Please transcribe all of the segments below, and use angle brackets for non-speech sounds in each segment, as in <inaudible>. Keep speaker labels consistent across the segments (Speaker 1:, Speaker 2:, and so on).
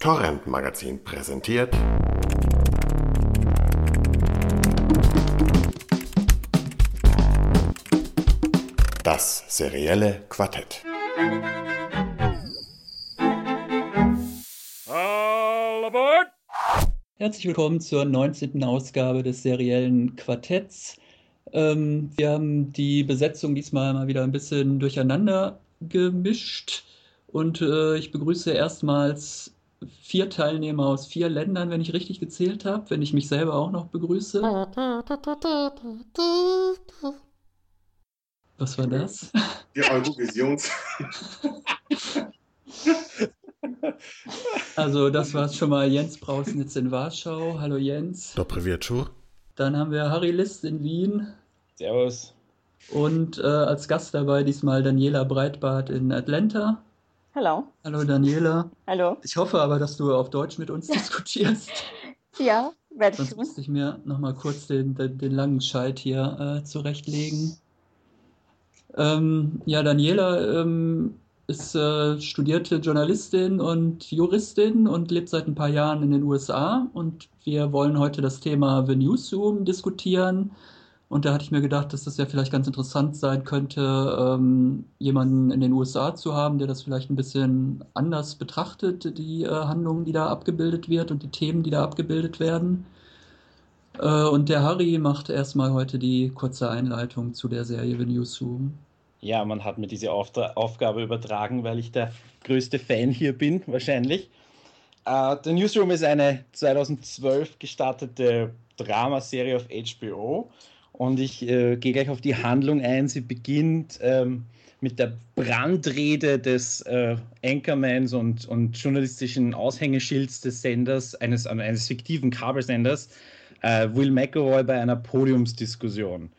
Speaker 1: Torrent Magazin präsentiert. Das serielle Quartett.
Speaker 2: All aboard!
Speaker 3: Herzlich willkommen zur 19. Ausgabe des seriellen Quartetts. Ähm, wir haben die Besetzung diesmal mal wieder ein bisschen durcheinander gemischt und äh, ich begrüße erstmals vier Teilnehmer aus vier Ländern, wenn ich richtig gezählt habe, wenn ich mich selber auch noch begrüße. Was war das?
Speaker 1: Die Eurovisions. <laughs>
Speaker 3: Also das war schon mal Jens Brausnitz in Warschau. Hallo Jens.
Speaker 1: Dobry wieczór.
Speaker 3: Dann haben wir Harry List in Wien
Speaker 2: Servus.
Speaker 3: und äh, als Gast dabei diesmal Daniela Breitbart in Atlanta.
Speaker 4: Hallo.
Speaker 3: Hallo Daniela.
Speaker 4: Hallo.
Speaker 3: Ich hoffe aber, dass du auf Deutsch mit uns <laughs> diskutierst.
Speaker 4: Ja, werde ich
Speaker 3: Sonst
Speaker 4: tun.
Speaker 3: müsste ich mir nochmal kurz den, den, den langen Scheit hier äh, zurechtlegen. Ähm, ja, Daniela ähm, ist äh, studierte Journalistin und Juristin und lebt seit ein paar Jahren in den USA. Und wir wollen heute das Thema The Newsroom diskutieren. Und da hatte ich mir gedacht, dass das ja vielleicht ganz interessant sein könnte, ähm, jemanden in den USA zu haben, der das vielleicht ein bisschen anders betrachtet, die äh, Handlungen, die da abgebildet wird und die Themen, die da abgebildet werden. Äh, und der Harry macht erstmal heute die kurze Einleitung zu der Serie The Newsroom.
Speaker 2: Ja, man hat mir diese Auftra Aufgabe übertragen, weil ich der größte Fan hier bin, wahrscheinlich. Äh, The Newsroom ist eine 2012 gestartete Dramaserie auf HBO und ich äh, gehe gleich auf die Handlung ein. Sie beginnt ähm, mit der Brandrede des äh, Anchormans und, und journalistischen Aushängeschilds des Senders, eines, eines fiktiven Kabelsenders, äh, Will McElroy bei einer Podiumsdiskussion.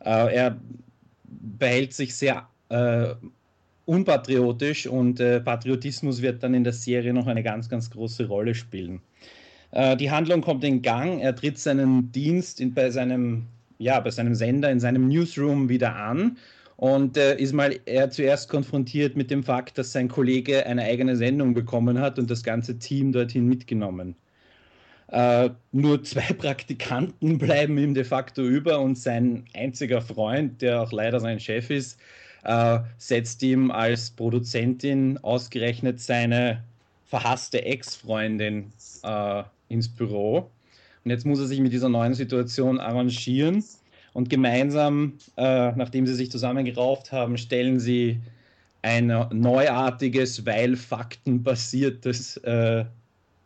Speaker 2: Äh, er behält sich sehr äh, unpatriotisch und äh, Patriotismus wird dann in der Serie noch eine ganz, ganz große Rolle spielen. Äh, die Handlung kommt in Gang, er tritt seinen Dienst in, bei, seinem, ja, bei seinem Sender, in seinem Newsroom wieder an und äh, ist mal er zuerst konfrontiert mit dem Fakt, dass sein Kollege eine eigene Sendung bekommen hat und das ganze Team dorthin mitgenommen. Äh, nur zwei <laughs> Praktikanten bleiben ihm de facto über und sein einziger Freund, der auch leider sein Chef ist, äh, setzt ihm als Produzentin ausgerechnet seine verhasste Ex-Freundin äh, ins Büro. Und jetzt muss er sich mit dieser neuen Situation arrangieren und gemeinsam, äh, nachdem sie sich zusammengerauft haben, stellen sie ein neuartiges, weil faktenbasiertes äh,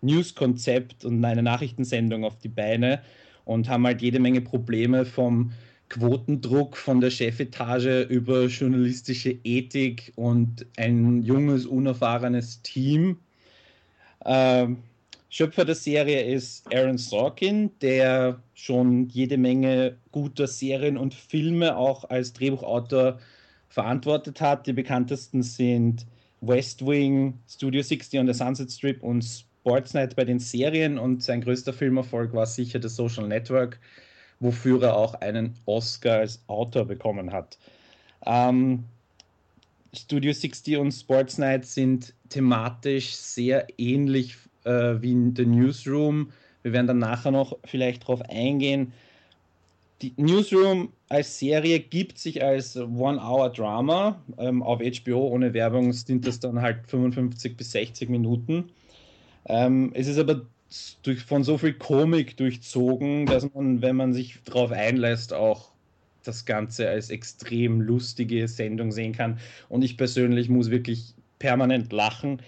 Speaker 2: News-Konzept und eine Nachrichtensendung auf die Beine und haben halt jede Menge Probleme vom Quotendruck von der Chefetage über journalistische Ethik und ein junges, unerfahrenes Team. Ähm, Schöpfer der Serie ist Aaron Sorkin, der schon jede Menge guter Serien und Filme auch als Drehbuchautor verantwortet hat. Die bekanntesten sind West Wing, Studio 60 on the Sunset Strip und Sportsnight bei den Serien und sein größter Filmerfolg war sicher The Social Network, wofür er auch einen Oscar als Autor bekommen hat. Ähm, Studio 60 und Sportsnight sind thematisch sehr ähnlich äh, wie in The Newsroom. Wir werden dann nachher noch vielleicht darauf eingehen. Die Newsroom als Serie gibt sich als One-Hour-Drama. Ähm, auf HBO ohne Werbung sind das dann halt 55 bis 60 Minuten. Ähm, es ist aber durch, von so viel Komik durchzogen, dass man, wenn man sich darauf einlässt, auch das Ganze als extrem lustige Sendung sehen kann. Und ich persönlich muss wirklich permanent lachen.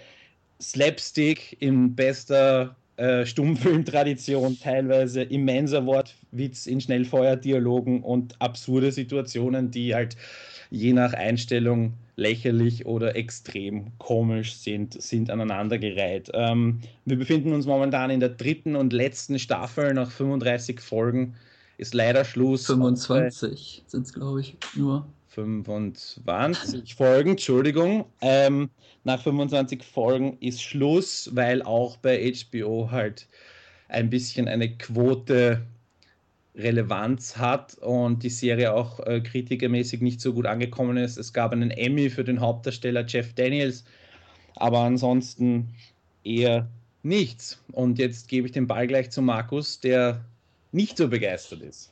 Speaker 2: Slapstick in bester äh, Stummfilmtradition, teilweise immenser Wortwitz in Schnellfeuerdialogen und absurde Situationen, die halt je nach Einstellung lächerlich oder extrem komisch sind, sind aneinandergereiht. Ähm, wir befinden uns momentan in der dritten und letzten Staffel nach 35 Folgen. Ist leider Schluss.
Speaker 3: 25 sind es, glaube ich, nur.
Speaker 2: 25 Folgen, Entschuldigung. Ähm, nach 25 Folgen ist Schluss, weil auch bei HBO halt ein bisschen eine Quote Relevanz hat und die Serie auch äh, kritikermäßig nicht so gut angekommen ist. Es gab einen Emmy für den Hauptdarsteller Jeff Daniels, aber ansonsten eher Nichts. Und jetzt gebe ich den Ball gleich zu Markus, der nicht so begeistert ist.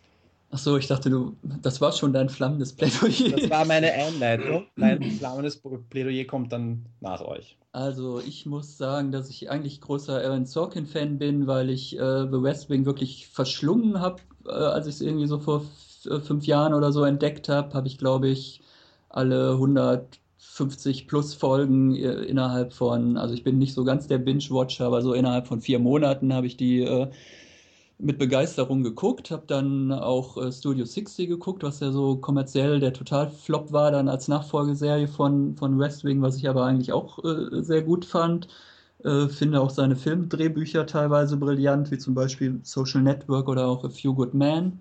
Speaker 3: Achso, ich dachte, du, das war schon dein flammendes Plädoyer.
Speaker 2: Das war meine <laughs> Einleitung. Mein flammendes Plädoyer kommt dann nach euch.
Speaker 3: Also, ich muss sagen, dass ich eigentlich großer Aaron Sorkin-Fan bin, weil ich äh, The West Wing wirklich verschlungen habe, äh, als ich es irgendwie so vor äh, fünf Jahren oder so entdeckt habe, habe ich, glaube ich, alle 150 plus Folgen äh, innerhalb von, also ich bin nicht so ganz der Binge-Watcher, aber so innerhalb von vier Monaten habe ich die äh, mit Begeisterung geguckt, habe dann auch äh, Studio 60 geguckt, was ja so kommerziell der Total-Flop war, dann als Nachfolgeserie von, von West Wing, was ich aber eigentlich auch äh, sehr gut fand. Äh, finde auch seine Filmdrehbücher teilweise brillant, wie zum Beispiel Social Network oder auch A Few Good Men.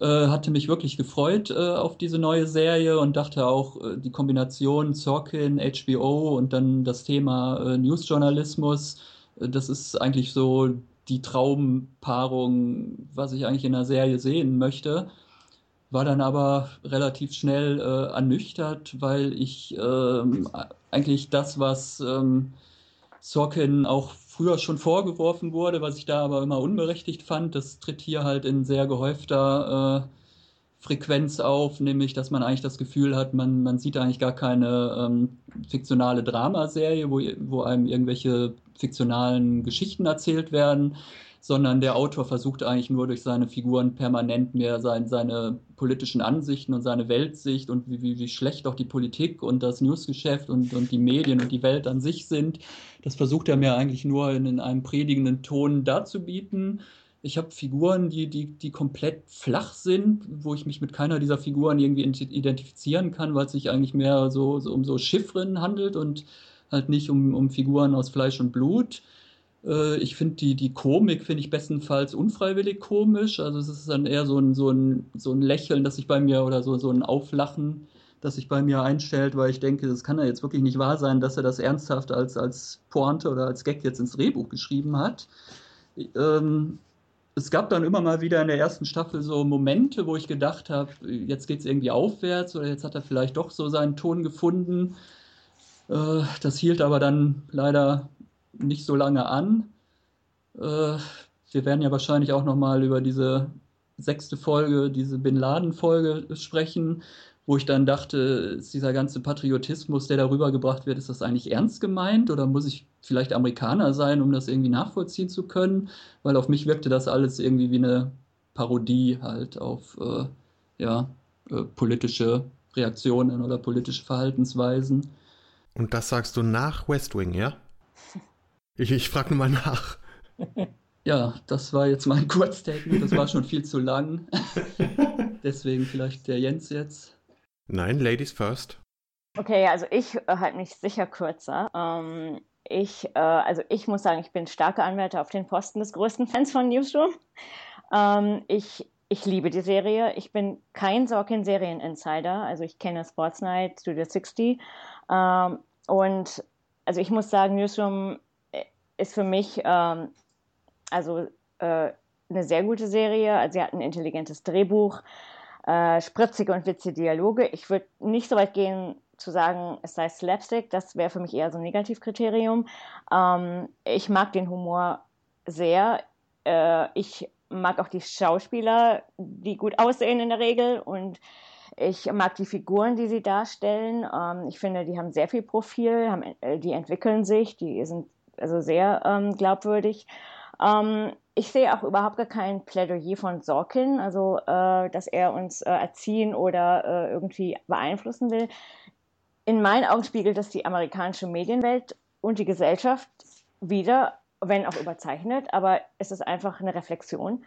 Speaker 3: Äh, hatte mich wirklich gefreut äh, auf diese neue Serie und dachte auch, äh, die Kombination Sorkin, HBO und dann das Thema Newsjournalismus, das ist eigentlich so die Traumpaarung, was ich eigentlich in einer Serie sehen möchte. War dann aber relativ schnell äh, ernüchtert, weil ich ähm, eigentlich das, was ähm, Sorkin auch früher schon vorgeworfen wurde, was ich da aber immer unberechtigt fand, das tritt hier halt in sehr gehäufter äh, Frequenz auf, nämlich dass man eigentlich das Gefühl hat, man, man sieht eigentlich gar keine ähm, fiktionale Dramaserie, wo, wo einem irgendwelche fiktionalen Geschichten erzählt werden, sondern der Autor versucht eigentlich nur durch seine Figuren permanent mehr sein, seine politischen Ansichten und seine Weltsicht und wie, wie, wie schlecht auch die Politik und das Newsgeschäft und, und die Medien und die Welt an sich sind. Das versucht er mir eigentlich nur in, in einem predigenden Ton darzubieten ich habe Figuren, die, die, die komplett flach sind, wo ich mich mit keiner dieser Figuren irgendwie identifizieren kann, weil es sich eigentlich mehr so, so um so Chiffren handelt und halt nicht um, um Figuren aus Fleisch und Blut. Äh, ich finde die, die Komik, finde ich bestenfalls unfreiwillig komisch. Also es ist dann eher so ein, so ein, so ein Lächeln, das sich bei mir oder so, so ein Auflachen, das sich bei mir einstellt, weil ich denke, das kann ja jetzt wirklich nicht wahr sein, dass er das ernsthaft als, als Pointe oder als Gag jetzt ins Drehbuch geschrieben hat. Ähm, es gab dann immer mal wieder in der ersten Staffel so Momente, wo ich gedacht habe, jetzt geht es irgendwie aufwärts oder jetzt hat er vielleicht doch so seinen Ton gefunden. Äh, das hielt aber dann leider nicht so lange an. Äh, wir werden ja wahrscheinlich auch noch mal über diese sechste Folge, diese Bin Laden-Folge sprechen, wo ich dann dachte, ist dieser ganze Patriotismus, der darüber gebracht wird, ist das eigentlich ernst gemeint oder muss ich vielleicht Amerikaner sein, um das irgendwie nachvollziehen zu können? Weil auf mich wirkte das alles irgendwie wie eine Parodie halt auf äh, ja, äh, politische Reaktionen oder politische Verhaltensweisen.
Speaker 1: Und das sagst du nach West Wing, ja? <laughs> Ich, ich frage nur mal nach. <laughs>
Speaker 3: Ja, das war jetzt mein <laughs> Kurzstatement, das war schon viel zu lang. Deswegen vielleicht der Jens jetzt.
Speaker 1: Nein, Ladies first.
Speaker 4: Okay, also ich äh, halte mich sicher kürzer. Ähm, ich, äh, also ich muss sagen, ich bin starker Anwärter auf den Posten des größten Fans von Newsroom. Ähm, ich, ich liebe die Serie. Ich bin kein Sorkin-Serien-Insider. Also ich kenne Sports Night, Studio 60. Ähm, und also ich muss sagen, Newsroom äh, ist für mich ähm, also äh, eine sehr gute Serie. Also sie hat ein intelligentes Drehbuch äh, spritzige und witzige Dialoge. Ich würde nicht so weit gehen zu sagen, es sei Slapstick, das wäre für mich eher so ein Negativkriterium. Ähm, ich mag den Humor sehr. Äh, ich mag auch die Schauspieler, die gut aussehen in der Regel und ich mag die Figuren, die sie darstellen. Ähm, ich finde, die haben sehr viel Profil, haben, äh, die entwickeln sich, die sind also sehr ähm, glaubwürdig. Ähm, ich sehe auch überhaupt gar kein Plädoyer von Sorkin, also äh, dass er uns äh, erziehen oder äh, irgendwie beeinflussen will. In meinen Augen spiegelt das die amerikanische Medienwelt und die Gesellschaft wieder, wenn auch überzeichnet, aber es ist einfach eine Reflexion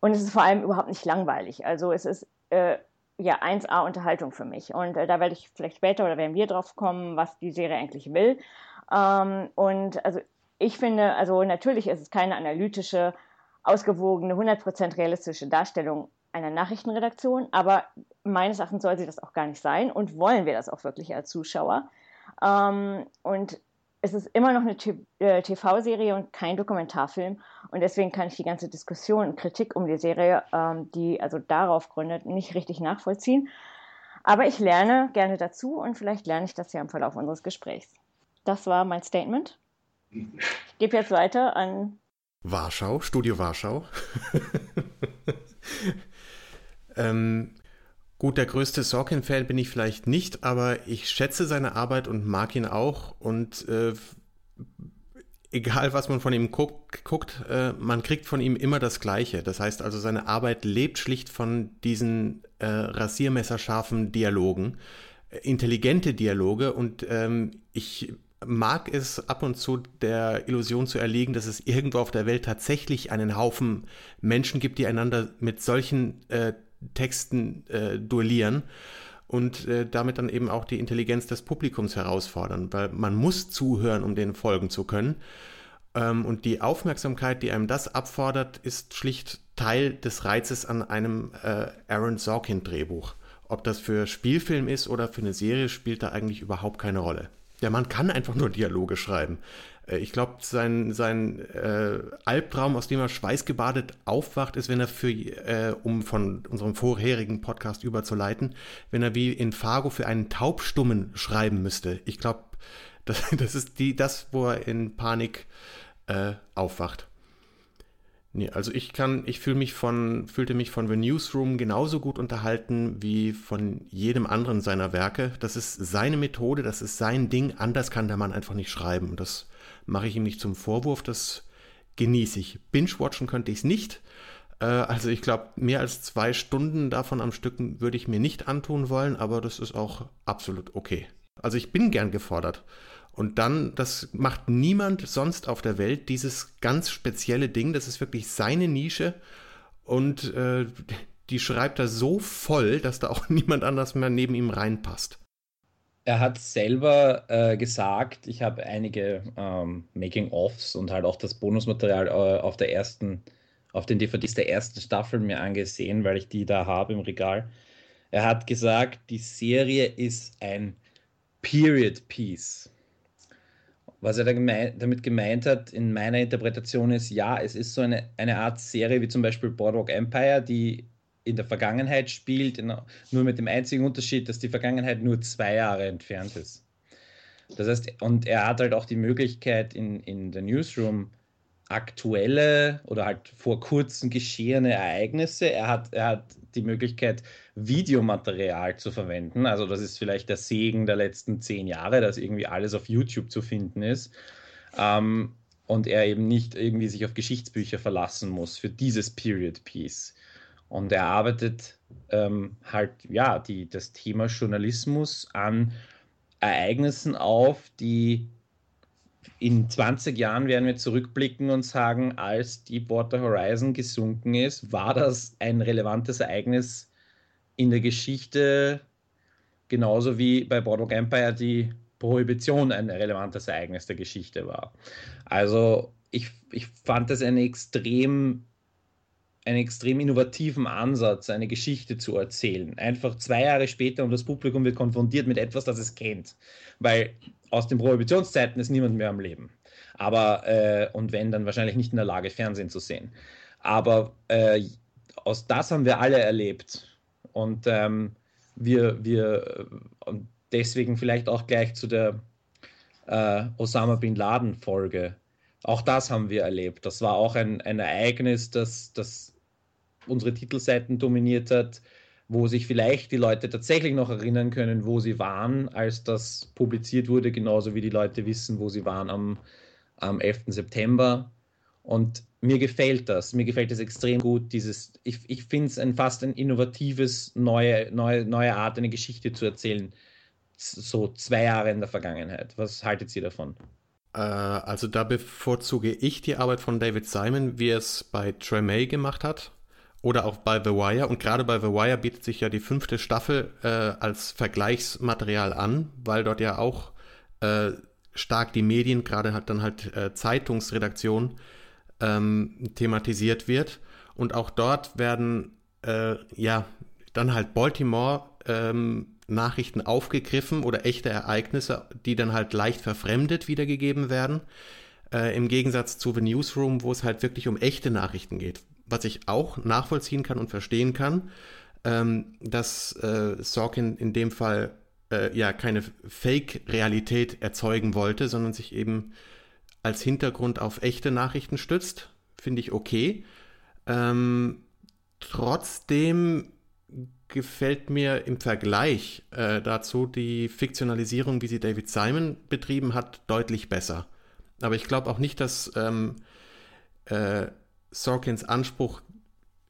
Speaker 4: und es ist vor allem überhaupt nicht langweilig. Also es ist äh, ja 1A Unterhaltung für mich und äh, da werde ich vielleicht später oder werden wir drauf kommen, was die Serie eigentlich will. Ähm, und also ich finde, also natürlich ist es keine analytische, ausgewogene, 100% realistische Darstellung einer Nachrichtenredaktion, aber meines Erachtens soll sie das auch gar nicht sein und wollen wir das auch wirklich als Zuschauer. Ähm, und es ist immer noch eine TV-Serie äh, und kein Dokumentarfilm und deswegen kann ich die ganze Diskussion und Kritik um die Serie, ähm, die also darauf gründet, nicht richtig nachvollziehen. Aber ich lerne gerne dazu und vielleicht lerne ich das ja im Verlauf unseres Gesprächs. Das war mein Statement. Ich gebe jetzt weiter an
Speaker 1: Warschau, Studio Warschau. <laughs> ähm, gut, der größte Sorkin-Fan bin ich vielleicht nicht, aber ich schätze seine Arbeit und mag ihn auch. Und äh, egal, was man von ihm guckt, guckt äh, man kriegt von ihm immer das Gleiche. Das heißt also, seine Arbeit lebt schlicht von diesen äh, rasiermesserscharfen Dialogen, äh, intelligente Dialoge. Und ähm, ich mag es ab und zu der Illusion zu erliegen, dass es irgendwo auf der Welt tatsächlich einen Haufen Menschen gibt, die einander mit solchen äh, Texten äh, duellieren und äh, damit dann eben auch die Intelligenz des Publikums herausfordern, weil man muss zuhören, um denen folgen zu können. Ähm, und die Aufmerksamkeit, die einem das abfordert, ist schlicht Teil des Reizes an einem äh, Aaron Sorkin-Drehbuch. Ob das für Spielfilm ist oder für eine Serie, spielt da eigentlich überhaupt keine Rolle. Der Mann kann einfach nur Dialoge schreiben. Äh, ich glaube, sein, sein äh, Albtraum, aus dem er schweißgebadet aufwacht, ist, wenn er für, äh, um von unserem vorherigen Podcast überzuleiten, wenn er wie in Fargo für einen Taubstummen schreiben müsste. Ich glaube, <laughs> das, das ist die, das, wo er in Panik äh, aufwacht. Nee, also ich kann, ich fühle mich von, fühlte mich von The Newsroom genauso gut unterhalten wie von jedem anderen seiner Werke. Das ist seine Methode, das ist sein Ding. Anders kann der Mann einfach nicht schreiben. Und das mache ich ihm nicht zum Vorwurf, das genieße ich. Binge-watchen könnte ich es nicht. Äh, also ich glaube, mehr als zwei Stunden davon am Stück würde ich mir nicht antun wollen, aber das ist auch absolut okay. Also ich bin gern gefordert. Und dann, das macht niemand sonst auf der Welt, dieses ganz spezielle Ding, das ist wirklich seine Nische und äh, die schreibt er so voll, dass da auch <laughs> niemand anders mehr neben ihm reinpasst.
Speaker 2: Er hat selber äh, gesagt, ich habe einige ähm, Making-ofs und halt auch das Bonusmaterial äh, auf der ersten, auf den DVDs der ersten Staffel mir angesehen, weil ich die da habe im Regal. Er hat gesagt, die Serie ist ein Period Piece. Was er da gemein, damit gemeint hat, in meiner Interpretation ist, ja, es ist so eine, eine Art Serie wie zum Beispiel Boardwalk Empire, die in der Vergangenheit spielt, in, nur mit dem einzigen Unterschied, dass die Vergangenheit nur zwei Jahre entfernt ist. Das heißt, und er hat halt auch die Möglichkeit in, in der Newsroom aktuelle oder halt vor kurzem geschehene Ereignisse. Er hat, er hat die Möglichkeit, Videomaterial zu verwenden. Also das ist vielleicht der Segen der letzten zehn Jahre, dass irgendwie alles auf YouTube zu finden ist. Ähm, und er eben nicht irgendwie sich auf Geschichtsbücher verlassen muss für dieses Period Piece. Und er arbeitet ähm, halt, ja, die, das Thema Journalismus an Ereignissen auf, die in 20 Jahren werden wir zurückblicken und sagen, als Deepwater Horizon gesunken ist, war das ein relevantes Ereignis in der Geschichte, genauso wie bei Boardwalk Empire die Prohibition ein relevantes Ereignis der Geschichte war. Also ich, ich fand das eine extrem einen extrem innovativen Ansatz, eine Geschichte zu erzählen. Einfach zwei Jahre später und das Publikum wird konfrontiert mit etwas, das es kennt. Weil aus den Prohibitionszeiten ist niemand mehr am Leben. Aber, äh, und wenn, dann wahrscheinlich nicht in der Lage, Fernsehen zu sehen. Aber äh, aus das haben wir alle erlebt. Und ähm, wir, wir, und deswegen vielleicht auch gleich zu der äh, Osama Bin Laden Folge. Auch das haben wir erlebt. Das war auch ein, ein Ereignis, das, das unsere Titelseiten dominiert hat, wo sich vielleicht die Leute tatsächlich noch erinnern können, wo sie waren, als das publiziert wurde, genauso wie die Leute wissen, wo sie waren am, am 11. September. Und mir gefällt das, mir gefällt es extrem gut, dieses, ich, ich finde es ein fast ein innovatives, neue, neue, neue Art, eine Geschichte zu erzählen, so zwei Jahre in der Vergangenheit. Was haltet ihr davon?
Speaker 1: Äh, also da bevorzuge ich die Arbeit von David Simon, wie er es bei Tremay gemacht hat oder auch bei The Wire. Und gerade bei The Wire bietet sich ja die fünfte Staffel äh, als Vergleichsmaterial an, weil dort ja auch äh, stark die Medien, gerade hat dann halt äh, Zeitungsredaktion ähm, thematisiert wird. Und auch dort werden äh, ja dann halt Baltimore ähm, Nachrichten aufgegriffen oder echte Ereignisse, die dann halt leicht verfremdet wiedergegeben werden. Äh, Im Gegensatz zu The Newsroom, wo es halt wirklich um echte Nachrichten geht, was ich auch nachvollziehen kann und verstehen kann, ähm, dass äh, Sorkin in dem Fall äh, ja keine Fake-Realität erzeugen wollte, sondern sich eben als Hintergrund auf echte Nachrichten stützt, finde ich okay. Ähm, trotzdem gefällt mir im Vergleich äh, dazu die Fiktionalisierung, wie sie David Simon betrieben hat, deutlich besser. Aber ich glaube auch nicht, dass ähm, äh, Sorkins Anspruch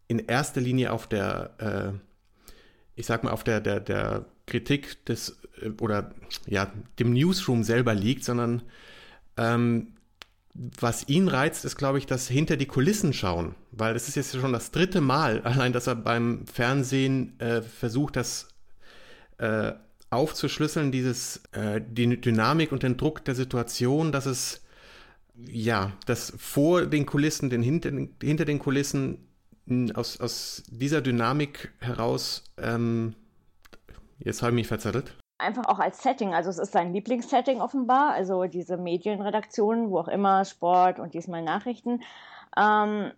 Speaker 1: in erster Linie auf der, äh, ich sag mal, auf der, der, der Kritik des äh, oder ja, dem Newsroom selber liegt, sondern ähm, was ihn reizt, ist, glaube ich, das hinter die Kulissen schauen, weil es ist jetzt schon das dritte Mal, <laughs> allein, dass er beim Fernsehen äh, versucht, das äh, aufzuschlüsseln, dieses, äh, die Dynamik und den Druck der Situation, dass es, ja, dass vor den Kulissen, den hinter, hinter den Kulissen aus, aus dieser Dynamik heraus, ähm, jetzt habe ich mich verzettelt
Speaker 4: einfach auch als Setting. Also es ist sein Lieblingssetting offenbar, also diese Medienredaktionen, wo auch immer, Sport und diesmal Nachrichten. Ähm,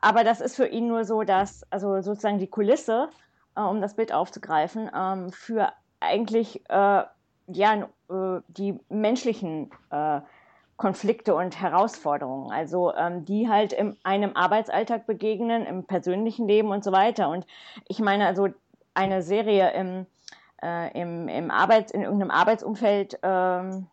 Speaker 4: aber das ist für ihn nur so, dass, also sozusagen die Kulisse, äh, um das Bild aufzugreifen, ähm, für eigentlich äh, ja, äh, die menschlichen äh, Konflikte und Herausforderungen, also ähm, die halt in einem Arbeitsalltag begegnen, im persönlichen Leben und so weiter. Und ich meine, also eine Serie im äh, im, im Arbeits-, in irgendeinem Arbeitsumfeld ähm,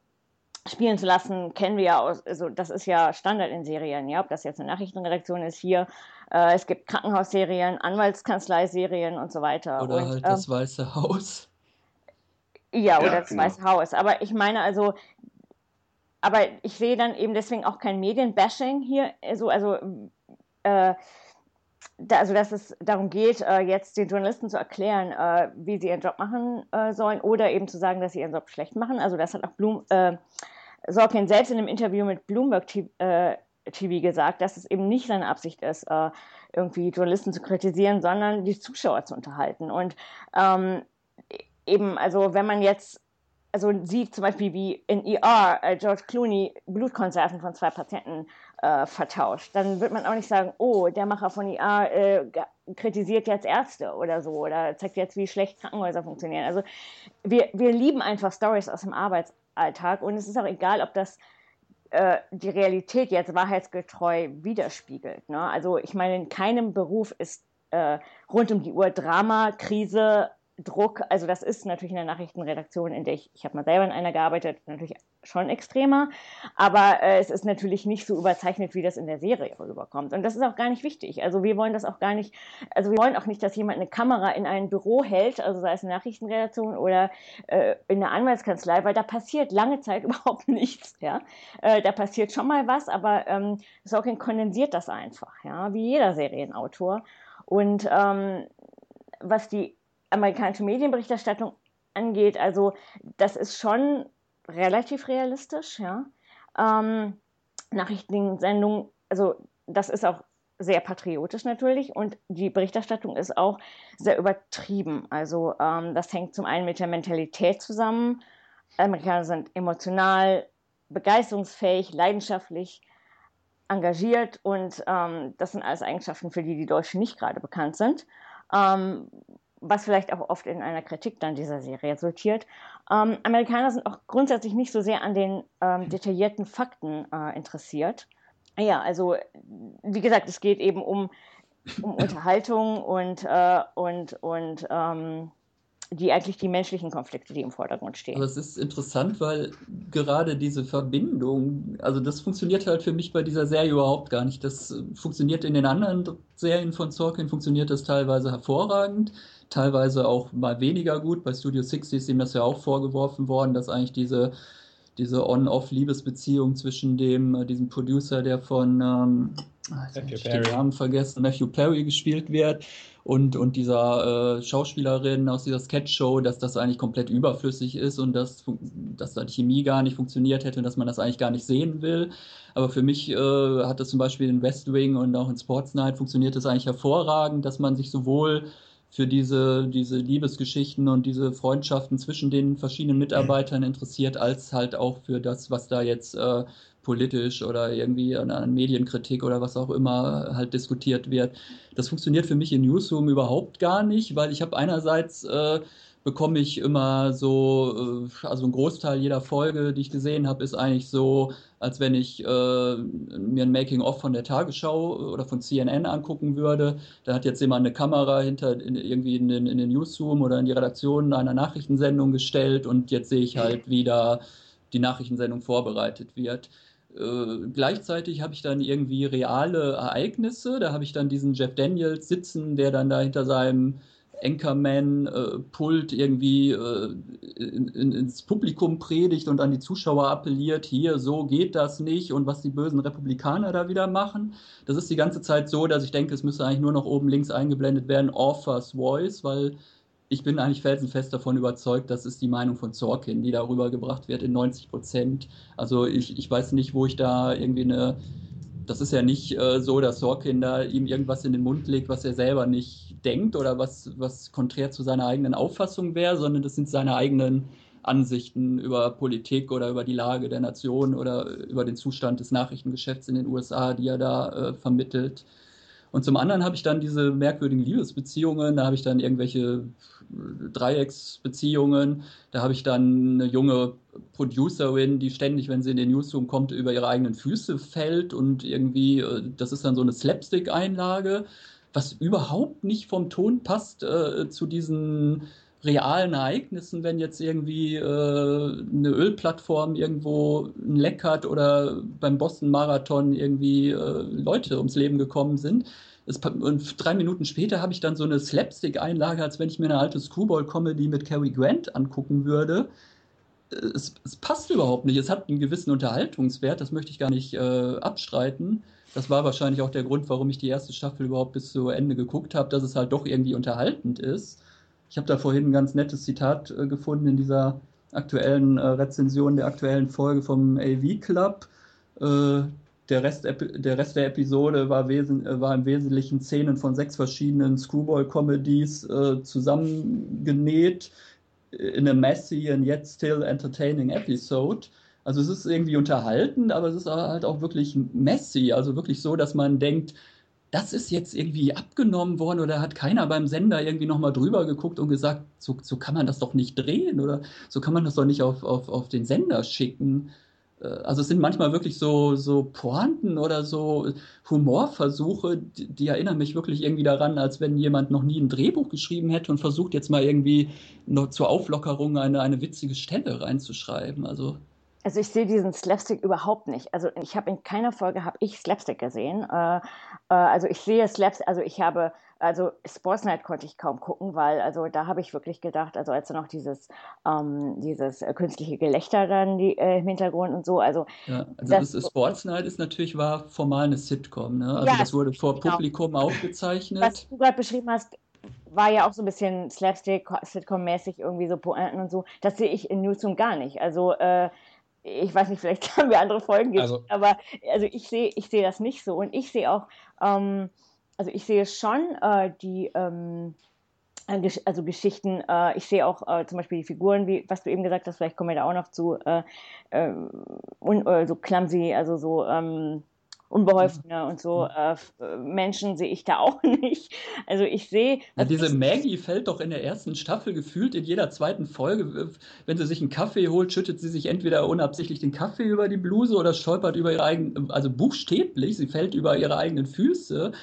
Speaker 4: spielen zu lassen, kennen wir ja aus, also das ist ja Standard in Serien, ja, ob das jetzt eine Nachrichtenredaktion ist hier, äh, es gibt Krankenhausserien, Anwaltskanzleiserien und so weiter.
Speaker 3: Oder
Speaker 4: und,
Speaker 3: halt das ähm, Weiße Haus.
Speaker 4: Ja, oder ja, das genau. Weiße Haus. Aber ich meine also, aber ich sehe dann eben deswegen auch kein Medienbashing hier, also, also äh, da, also dass es darum geht, äh, jetzt den Journalisten zu erklären, äh, wie sie ihren Job machen äh, sollen oder eben zu sagen, dass sie ihren Job schlecht machen. Also das hat auch Blum, äh, Sorkin selbst in einem Interview mit Bloomberg TV, äh, gesagt, dass es eben nicht seine Absicht ist, äh, irgendwie Journalisten zu kritisieren, sondern die Zuschauer zu unterhalten. Und ähm, eben, also wenn man jetzt also sieht zum Beispiel wie in ER George Clooney Blutkonserven von zwei Patienten äh, vertauscht, dann wird man auch nicht sagen, oh, der Macher von ER äh, kritisiert jetzt Ärzte oder so oder zeigt jetzt, wie schlecht Krankenhäuser funktionieren. Also wir, wir lieben einfach Stories aus dem Arbeitsalltag und es ist auch egal, ob das äh, die Realität jetzt wahrheitsgetreu widerspiegelt. Ne? Also ich meine, in keinem Beruf ist äh, rund um die Uhr Drama, Krise, Druck, also das ist natürlich in der Nachrichtenredaktion, in der ich, ich habe mal selber in einer gearbeitet, natürlich schon extremer, aber äh, es ist natürlich nicht so überzeichnet, wie das in der Serie rüberkommt. Und das ist auch gar nicht wichtig. Also wir wollen das auch gar nicht, also wir wollen auch nicht, dass jemand eine Kamera in ein Büro hält, also sei es eine Nachrichtenredaktion oder äh, in einer Anwaltskanzlei, weil da passiert lange Zeit <laughs> überhaupt nichts. Ja? Äh, da passiert schon mal was, aber ähm, Sorkin kondensiert das einfach, ja, wie jeder Serienautor. Und ähm, was die amerikanische Medienberichterstattung angeht, also das ist schon relativ realistisch, ja. Ähm, Nachrichtensendung, also das ist auch sehr patriotisch natürlich und die Berichterstattung ist auch sehr übertrieben. Also ähm, das hängt zum einen mit der Mentalität zusammen. Amerikaner sind emotional, begeisterungsfähig, leidenschaftlich, engagiert und ähm, das sind alles Eigenschaften, für die die Deutschen nicht gerade bekannt sind. Ähm, was vielleicht auch oft in einer Kritik dann dieser Serie resultiert. Ähm, Amerikaner sind auch grundsätzlich nicht so sehr an den ähm, detaillierten Fakten äh, interessiert. Ja, also wie gesagt, es geht eben um, um Unterhaltung und, äh, und, und ähm, die eigentlich die menschlichen Konflikte, die im Vordergrund stehen.
Speaker 3: Aber es ist interessant, weil gerade diese Verbindung, also das funktioniert halt für mich bei dieser Serie überhaupt gar nicht. Das funktioniert in den anderen Serien von Sorkin, funktioniert das teilweise hervorragend teilweise auch mal weniger gut. Bei Studio 60 ist ihm das ja auch vorgeworfen worden, dass eigentlich diese, diese On-Off-Liebesbeziehung zwischen dem, äh, diesem Producer, der von ähm, ah, ich den Namen vergessen, Matthew Perry gespielt wird, und, und dieser äh, Schauspielerin aus dieser Sketch-Show, dass das eigentlich komplett überflüssig ist und dass, dass da die Chemie gar nicht funktioniert hätte und dass man das eigentlich gar nicht sehen will. Aber für mich äh, hat das zum Beispiel in West Wing und auch in Sports Night funktioniert das eigentlich hervorragend, dass man sich sowohl für diese, diese Liebesgeschichten und diese Freundschaften zwischen den verschiedenen Mitarbeitern interessiert, als halt auch für das, was da jetzt äh, politisch oder irgendwie an, an, Medienkritik oder was auch immer halt diskutiert wird. Das funktioniert für mich in Newsroom überhaupt gar nicht, weil ich habe einerseits äh, bekomme ich immer so, äh, also ein Großteil jeder Folge, die ich gesehen habe, ist eigentlich so, als wenn ich äh, mir ein Making-of von der Tagesschau oder von CNN angucken würde. Da hat jetzt jemand eine Kamera hinter in, irgendwie in den, in den Newsroom oder in die Redaktion einer Nachrichtensendung gestellt und jetzt sehe ich halt, wie da die Nachrichtensendung vorbereitet wird. Äh, gleichzeitig habe ich dann irgendwie reale Ereignisse. Da habe ich dann diesen Jeff Daniels sitzen, der dann da hinter seinem Anchorman-Pult äh, irgendwie äh, in, in, ins Publikum predigt und an die Zuschauer appelliert, hier, so geht das nicht und was die bösen Republikaner da wieder machen. Das ist die ganze Zeit so, dass ich denke, es müsste eigentlich nur noch oben links eingeblendet werden, Author's Voice, weil ich bin eigentlich felsenfest davon überzeugt, das ist die Meinung von Sorkin, die darüber gebracht wird in 90 Prozent. Also ich, ich weiß nicht, wo ich da irgendwie eine das ist ja nicht äh, so, dass Sorkin da ihm irgendwas in den Mund legt, was er selber nicht denkt oder was, was konträr zu seiner eigenen Auffassung wäre, sondern das sind seine eigenen Ansichten über Politik oder über die Lage der Nation oder über den Zustand des Nachrichtengeschäfts in den USA, die er da äh, vermittelt. Und zum anderen habe ich dann diese merkwürdigen Liebesbeziehungen, da habe ich dann irgendwelche Dreiecksbeziehungen, da habe ich dann eine junge Producerin, die ständig, wenn sie in den Newsroom kommt, über ihre eigenen Füße fällt und irgendwie, äh, das ist dann so eine Slapstick-Einlage, was überhaupt nicht vom Ton passt äh, zu diesen realen Ereignissen, wenn jetzt irgendwie äh, eine Ölplattform irgendwo ein Leck hat oder beim Boston-Marathon irgendwie äh, Leute ums Leben gekommen sind. Es, und drei Minuten später habe ich dann so eine Slapstick-Einlage, als wenn ich mir eine alte Screwball-Comedy mit Cary Grant angucken würde. Es, es, passt überhaupt nicht. Es hat einen gewissen Unterhaltungswert, das möchte ich gar nicht äh, abstreiten. Das war wahrscheinlich auch der Grund, warum ich die erste Staffel überhaupt bis zu Ende geguckt habe, dass es halt doch irgendwie unterhaltend ist. Ich habe da vorhin ein ganz nettes Zitat äh, gefunden in dieser aktuellen äh, Rezension der aktuellen Folge vom AV Club. Äh, der, Rest, der Rest der Episode war, wesen, äh, war im Wesentlichen Szenen von sechs verschiedenen Screwball-Comedies äh, zusammengenäht in a messy and yet still entertaining episode. Also es ist irgendwie unterhaltend, aber es ist halt auch wirklich messy, also wirklich so, dass man denkt, das ist jetzt irgendwie abgenommen worden oder hat keiner beim Sender irgendwie nochmal drüber geguckt und gesagt, so, so kann man das doch nicht drehen oder so kann man das doch nicht auf, auf, auf den Sender schicken. Äh, also es sind manchmal wirklich so, so Pointen oder so Humorversuche, die, die, erinnern mich wirklich irgendwie daran, als wenn jemand noch nie ein Drehbuch geschrieben hätte und versucht jetzt mal irgendwie noch zur Auflockerung eine, eine witzige Stelle reinzuschreiben. Also
Speaker 4: also ich sehe diesen Slapstick überhaupt nicht. Also ich habe in keiner Folge habe ich Slapstick gesehen. Äh, äh, also ich sehe Slapstick, also ich habe, also Sportsnight konnte ich kaum gucken, weil also da habe ich wirklich gedacht, also als dann noch dieses, ähm, dieses äh, künstliche Gelächter dann die, äh, im Hintergrund und so, also.
Speaker 3: Ja, also das, das Sportsnight ist natürlich war formal eine Sitcom, ne? Also ja, das wurde vor genau. Publikum aufgezeichnet.
Speaker 4: Was du gerade beschrieben hast, war ja auch so ein bisschen Slapstick, Sitcom-mäßig irgendwie so Pointen und so. Das sehe ich in Newsroom gar nicht. Also äh, ich weiß nicht, vielleicht <laughs> haben wir andere Folgen gesehen, also, aber also ich sehe ich sehe das nicht so. Und ich sehe auch, ähm, also ich sehe schon äh, die ähm, äh, also Geschichten, äh, ich sehe auch äh, zum Beispiel die Figuren, wie was du eben gesagt hast, vielleicht kommen wir da auch noch zu, äh, ähm, und, äh, so clumsy, also so ähm, Unbeholfene und so äh, Menschen sehe ich da <laughs> auch nicht. Also ich sehe.
Speaker 3: Ja, diese Maggie fällt doch in der ersten Staffel gefühlt in jeder zweiten Folge. Wenn sie sich einen Kaffee holt, schüttet sie sich entweder unabsichtlich den Kaffee über die Bluse oder stolpert über ihre eigenen, also buchstäblich, sie fällt über ihre eigenen Füße.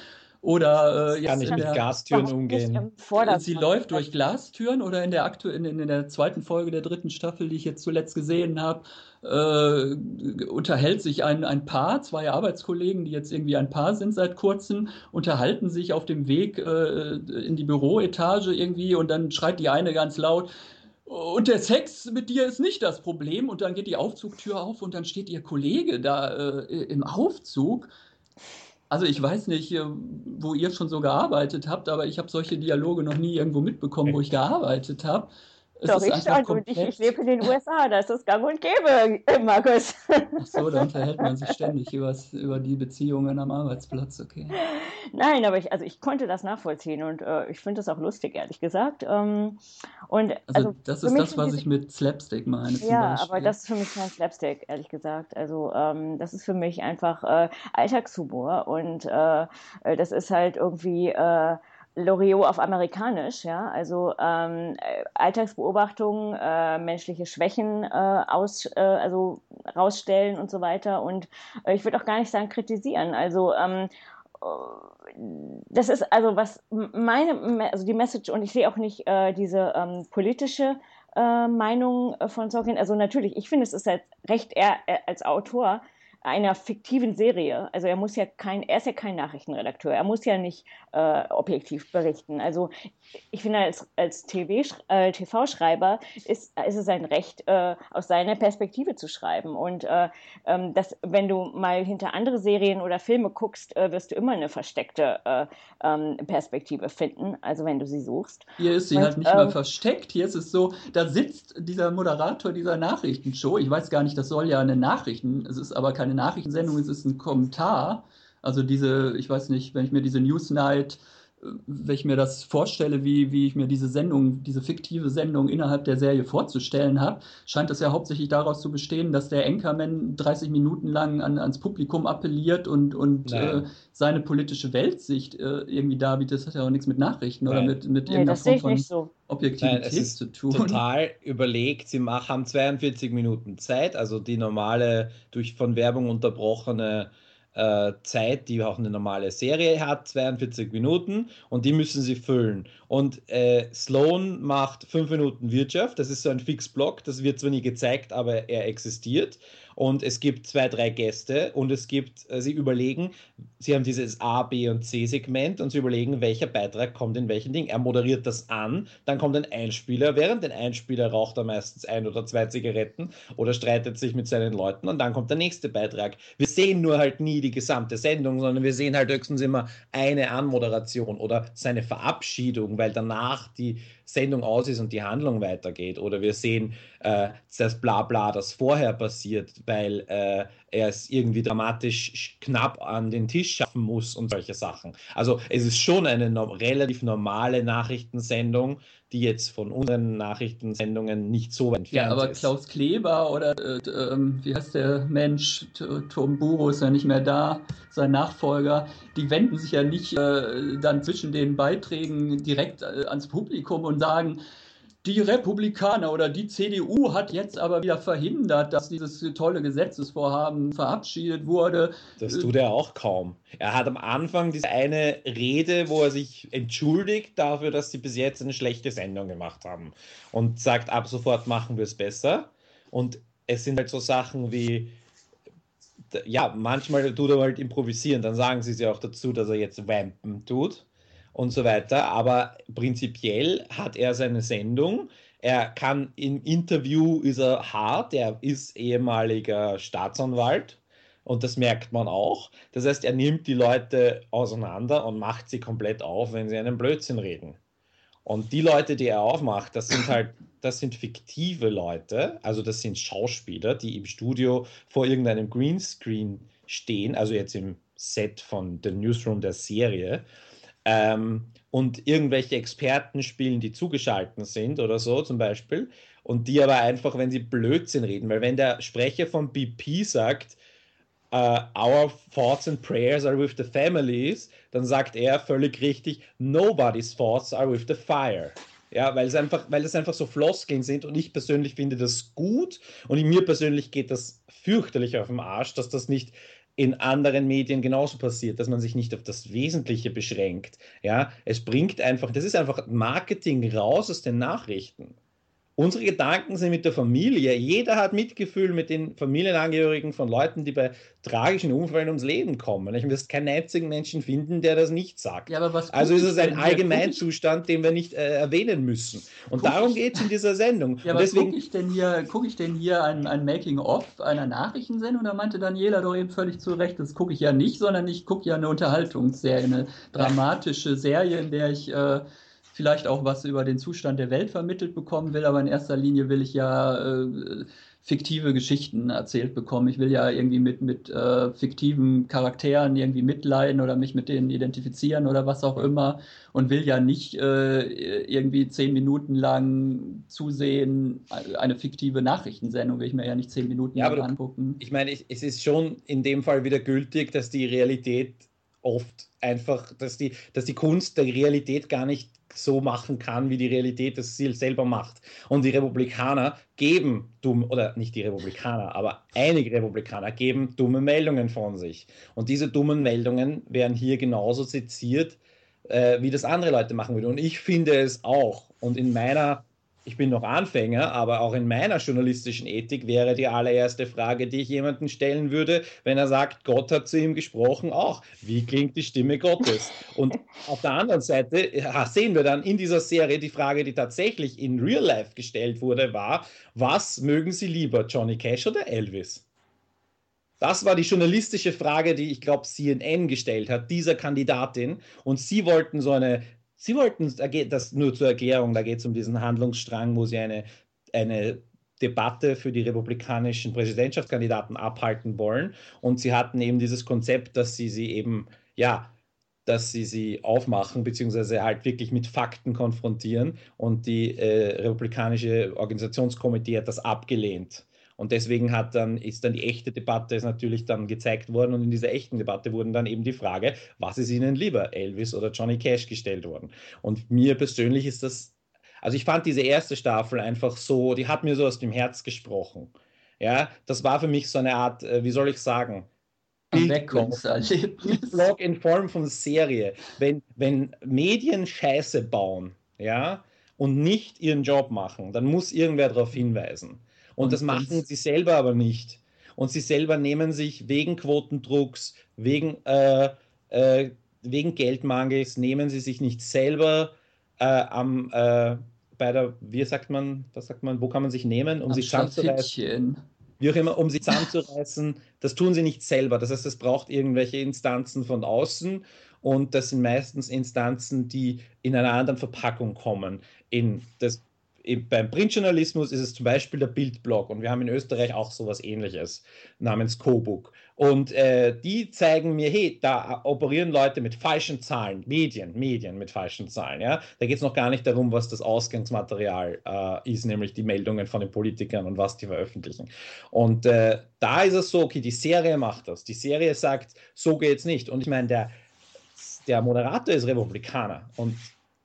Speaker 3: Oder
Speaker 2: äh, kann nicht mit Glastüren umgehen.
Speaker 3: Sie läuft durch Glastüren oder in der, aktu in, in, der zweiten Folge der dritten Staffel, die ich jetzt zuletzt gesehen habe, äh, unterhält sich ein, ein Paar, zwei Arbeitskollegen, die jetzt irgendwie ein Paar sind seit kurzem, unterhalten sich auf dem Weg äh, in die Büroetage irgendwie und dann schreit die eine ganz laut, und der Sex mit dir ist nicht das Problem. Und dann geht die Aufzugtür auf und dann steht ihr Kollege da äh, im Aufzug also ich weiß nicht, wo ihr schon so gearbeitet habt, aber ich habe solche Dialoge noch nie irgendwo mitbekommen, wo ich gearbeitet habe.
Speaker 4: Es Doch, ich schon. Und ich, ich, lebe in den USA, da ist das gang und gäbe, Markus.
Speaker 3: Ach so, da unterhält man sich ständig über die Beziehungen am Arbeitsplatz, okay.
Speaker 4: Nein, aber ich, also ich konnte das nachvollziehen und äh, ich finde das auch lustig, ehrlich gesagt. Ähm, und,
Speaker 3: also, also das ist das, was ich mit Slapstick meine.
Speaker 4: Ja, aber das ist für mich kein Slapstick, ehrlich gesagt. Also ähm, das ist für mich einfach äh, Alltagshumor und äh, äh das ist halt irgendwie äh, Loriot auf amerikanisch, ja, also ähm, Alltagsbeobachtungen, äh, menschliche Schwächen äh, aus, äh, also rausstellen und so weiter. Und äh, ich würde auch gar nicht sagen kritisieren. Also ähm, das ist also was meine, also die Message und ich sehe auch nicht äh, diese ähm, politische äh, Meinung von Sorkin. Also natürlich, ich finde, es ist halt recht er als Autor einer fiktiven Serie. Also er muss ja kein, er ist ja kein Nachrichtenredakteur, er muss ja nicht äh, objektiv berichten. Also ich finde, als, als TV-Schreiber äh, ist, ist es ein Recht, äh, aus seiner Perspektive zu schreiben. Und äh, ähm, das, wenn du mal hinter andere Serien oder Filme guckst, äh, wirst du immer eine versteckte äh, ähm, Perspektive finden, also wenn du sie suchst.
Speaker 3: Hier ist sie Und, halt nicht mal ähm, versteckt. Hier ist es so, da sitzt dieser Moderator dieser Nachrichtenshow. Ich weiß gar nicht, das soll ja eine Nachrichten, es ist aber keine Nachrichtensendung, es ist ein Kommentar. Also diese, ich weiß nicht, wenn ich mir diese Newsnight wenn ich mir das vorstelle, wie, wie ich mir diese Sendung, diese fiktive Sendung innerhalb der Serie vorzustellen habe, scheint es ja hauptsächlich daraus zu bestehen, dass der Anchorman 30 Minuten lang an, ans Publikum appelliert und, und äh, seine politische Weltsicht äh, irgendwie darbietet. Das hat ja auch nichts mit Nachrichten Nein. oder mit, mit
Speaker 4: nee, irgendeiner Form von
Speaker 2: so. Objektivität Nein, zu tun. Total überlegt, sie haben 42 Minuten Zeit, also die normale, durch von Werbung unterbrochene äh, Zeit, die auch eine normale Serie hat, 42 Minuten und die müssen sie füllen. Und äh, Sloan macht 5 Minuten Wirtschaft, das ist so ein Fixblock, das wird zwar nie gezeigt, aber er existiert und es gibt zwei, drei Gäste und es gibt, äh, sie überlegen, sie haben dieses A, B und C-Segment und sie überlegen, welcher Beitrag kommt in welchen Ding. Er moderiert das an, dann kommt ein Einspieler, während den Einspieler raucht er meistens ein oder zwei Zigaretten oder streitet sich mit seinen Leuten und dann kommt der nächste Beitrag. Wir sehen nur halt nie die gesamte Sendung, sondern wir sehen halt höchstens immer eine Anmoderation oder seine Verabschiedung, weil danach die Sendung aus ist und die Handlung weitergeht. Oder wir sehen äh, das Blabla, das vorher passiert, weil äh, er es irgendwie dramatisch knapp an den Tisch schaffen muss und solche Sachen. Also es ist schon eine no relativ normale Nachrichtensendung, die jetzt von unseren Nachrichtensendungen nicht so entfernt ist.
Speaker 3: Ja, aber
Speaker 2: ist.
Speaker 3: Klaus Kleber oder äh, äh, wie heißt der Mensch, Tom Buro ist ja nicht mehr da, sein Nachfolger, die wenden sich ja nicht äh, dann zwischen den Beiträgen direkt äh, ans Publikum und sagen, die Republikaner oder die CDU hat jetzt aber wieder verhindert, dass dieses tolle Gesetzesvorhaben verabschiedet wurde.
Speaker 2: Das tut er auch kaum. Er hat am Anfang diese eine Rede, wo er sich entschuldigt dafür, dass sie bis jetzt eine schlechte Sendung gemacht haben und sagt, ab sofort machen wir es besser. Und es sind halt so Sachen wie, ja, manchmal tut er halt improvisieren, dann sagen sie sich auch dazu, dass er jetzt Vampen tut und so weiter. Aber prinzipiell hat er seine Sendung. Er kann im Interview ist er hart, er ist ehemaliger Staatsanwalt und das merkt man auch. Das heißt, er nimmt die Leute auseinander und macht sie komplett auf, wenn sie einen Blödsinn reden. Und die Leute, die er aufmacht, das sind halt, das sind fiktive Leute, also das sind Schauspieler, die im Studio vor irgendeinem Greenscreen stehen, also jetzt im Set von The Newsroom der Serie ähm, und irgendwelche Experten spielen, die zugeschaltet sind oder so zum Beispiel, und die aber einfach, wenn sie Blödsinn reden, weil wenn der Sprecher von BP sagt, uh, our thoughts and prayers are with the families, dann sagt er völlig richtig, nobody's thoughts are with the fire. Ja, weil es einfach, weil es einfach so Floskeln sind und ich persönlich finde das gut und mir persönlich geht das fürchterlich auf den Arsch, dass das nicht in anderen Medien genauso passiert, dass man sich nicht auf das Wesentliche beschränkt. Ja, es bringt einfach, das ist einfach Marketing raus aus den Nachrichten. Unsere Gedanken sind mit der Familie. Jeder hat Mitgefühl mit den Familienangehörigen von Leuten, die bei tragischen Unfällen ums Leben kommen. Ich wirst keinen einzigen Menschen finden, der das nicht sagt. Ja, also ist es ein Allgemeinzustand, den wir nicht äh, erwähnen müssen. Und darum geht es in dieser Sendung.
Speaker 3: Ja, aber gucke ich denn hier, guck ich denn hier ein, ein Making-of einer Nachrichtensendung? Da meinte Daniela doch eben völlig zu Recht, das gucke ich ja nicht, sondern ich gucke ja eine Unterhaltungsserie, eine dramatische Serie, in der ich... Äh, vielleicht auch was über den Zustand der Welt vermittelt bekommen will, aber in erster Linie will ich ja äh, fiktive Geschichten erzählt bekommen. Ich will ja irgendwie mit, mit äh, fiktiven Charakteren irgendwie mitleiden oder mich mit denen identifizieren oder was auch immer und will ja nicht äh, irgendwie zehn Minuten lang zusehen, eine fiktive Nachrichtensendung will ich mir ja nicht zehn Minuten
Speaker 2: ja,
Speaker 3: lang angucken.
Speaker 2: Ich meine, es ist schon in dem Fall wieder gültig, dass die Realität oft einfach, dass die, dass die Kunst der Realität gar nicht so machen kann, wie die Realität das Ziel selber macht. Und die Republikaner geben dumm, oder nicht die Republikaner, aber einige Republikaner geben dumme Meldungen von sich. Und diese dummen Meldungen werden hier genauso seziert, äh, wie das andere Leute machen würden. Und ich finde es auch. Und in meiner ich bin noch Anfänger, aber auch in meiner journalistischen Ethik wäre die allererste Frage, die ich jemanden stellen würde, wenn er sagt, Gott hat zu ihm gesprochen, auch, wie klingt die Stimme Gottes? Und auf der anderen Seite sehen wir dann in dieser Serie die Frage, die tatsächlich in Real Life gestellt wurde, war, was mögen Sie lieber, Johnny Cash oder Elvis? Das war die journalistische Frage, die ich glaube CNN gestellt hat, dieser Kandidatin. Und sie wollten so eine Sie wollten, das nur zur Erklärung, da geht es um diesen Handlungsstrang, wo sie eine, eine Debatte für die republikanischen Präsidentschaftskandidaten abhalten wollen. Und sie hatten eben dieses Konzept, dass sie sie eben, ja, dass sie sie aufmachen, beziehungsweise halt wirklich mit Fakten konfrontieren. Und die äh, republikanische Organisationskomitee hat das abgelehnt. Und deswegen hat dann, ist dann die echte Debatte ist natürlich dann gezeigt worden und in dieser echten Debatte wurden dann eben die Frage, was ist Ihnen lieber, Elvis oder Johnny Cash gestellt worden. Und mir persönlich ist das, also ich fand diese erste Staffel einfach so, die hat mir so aus dem Herz gesprochen. Ja, das war für mich so eine Art, äh, wie soll ich sagen, Bildblog in Form von Serie. Wenn, wenn Medien Scheiße bauen, ja, und nicht ihren Job machen, dann muss irgendwer darauf hinweisen. Und, das machen sie selber aber nicht. Und sie selber nehmen sich wegen Quotendrucks, wegen, äh, äh, wegen Geldmangels, nehmen sie sich nicht selber äh, am, äh, bei der, wie sagt man, was sagt man, wo kann man sich nehmen, um am sich zusammenzureißen? Wie auch immer, um sich zusammenzureißen, das tun sie nicht selber. Das heißt, es braucht irgendwelche Instanzen von außen und das sind meistens Instanzen, die in einer anderen Verpackung kommen. In das beim Printjournalismus ist es zum Beispiel der Bildblog und wir haben in Österreich auch sowas ähnliches namens Cobook. Und äh, die zeigen mir, hey, da operieren Leute mit falschen Zahlen, Medien, Medien mit falschen Zahlen. Ja? Da geht es noch gar nicht darum, was das Ausgangsmaterial äh, ist, nämlich die Meldungen von den Politikern und was die veröffentlichen. Und äh, da ist es so, okay, die Serie macht das. Die Serie sagt, so geht es nicht. Und ich meine, der, der Moderator ist Republikaner und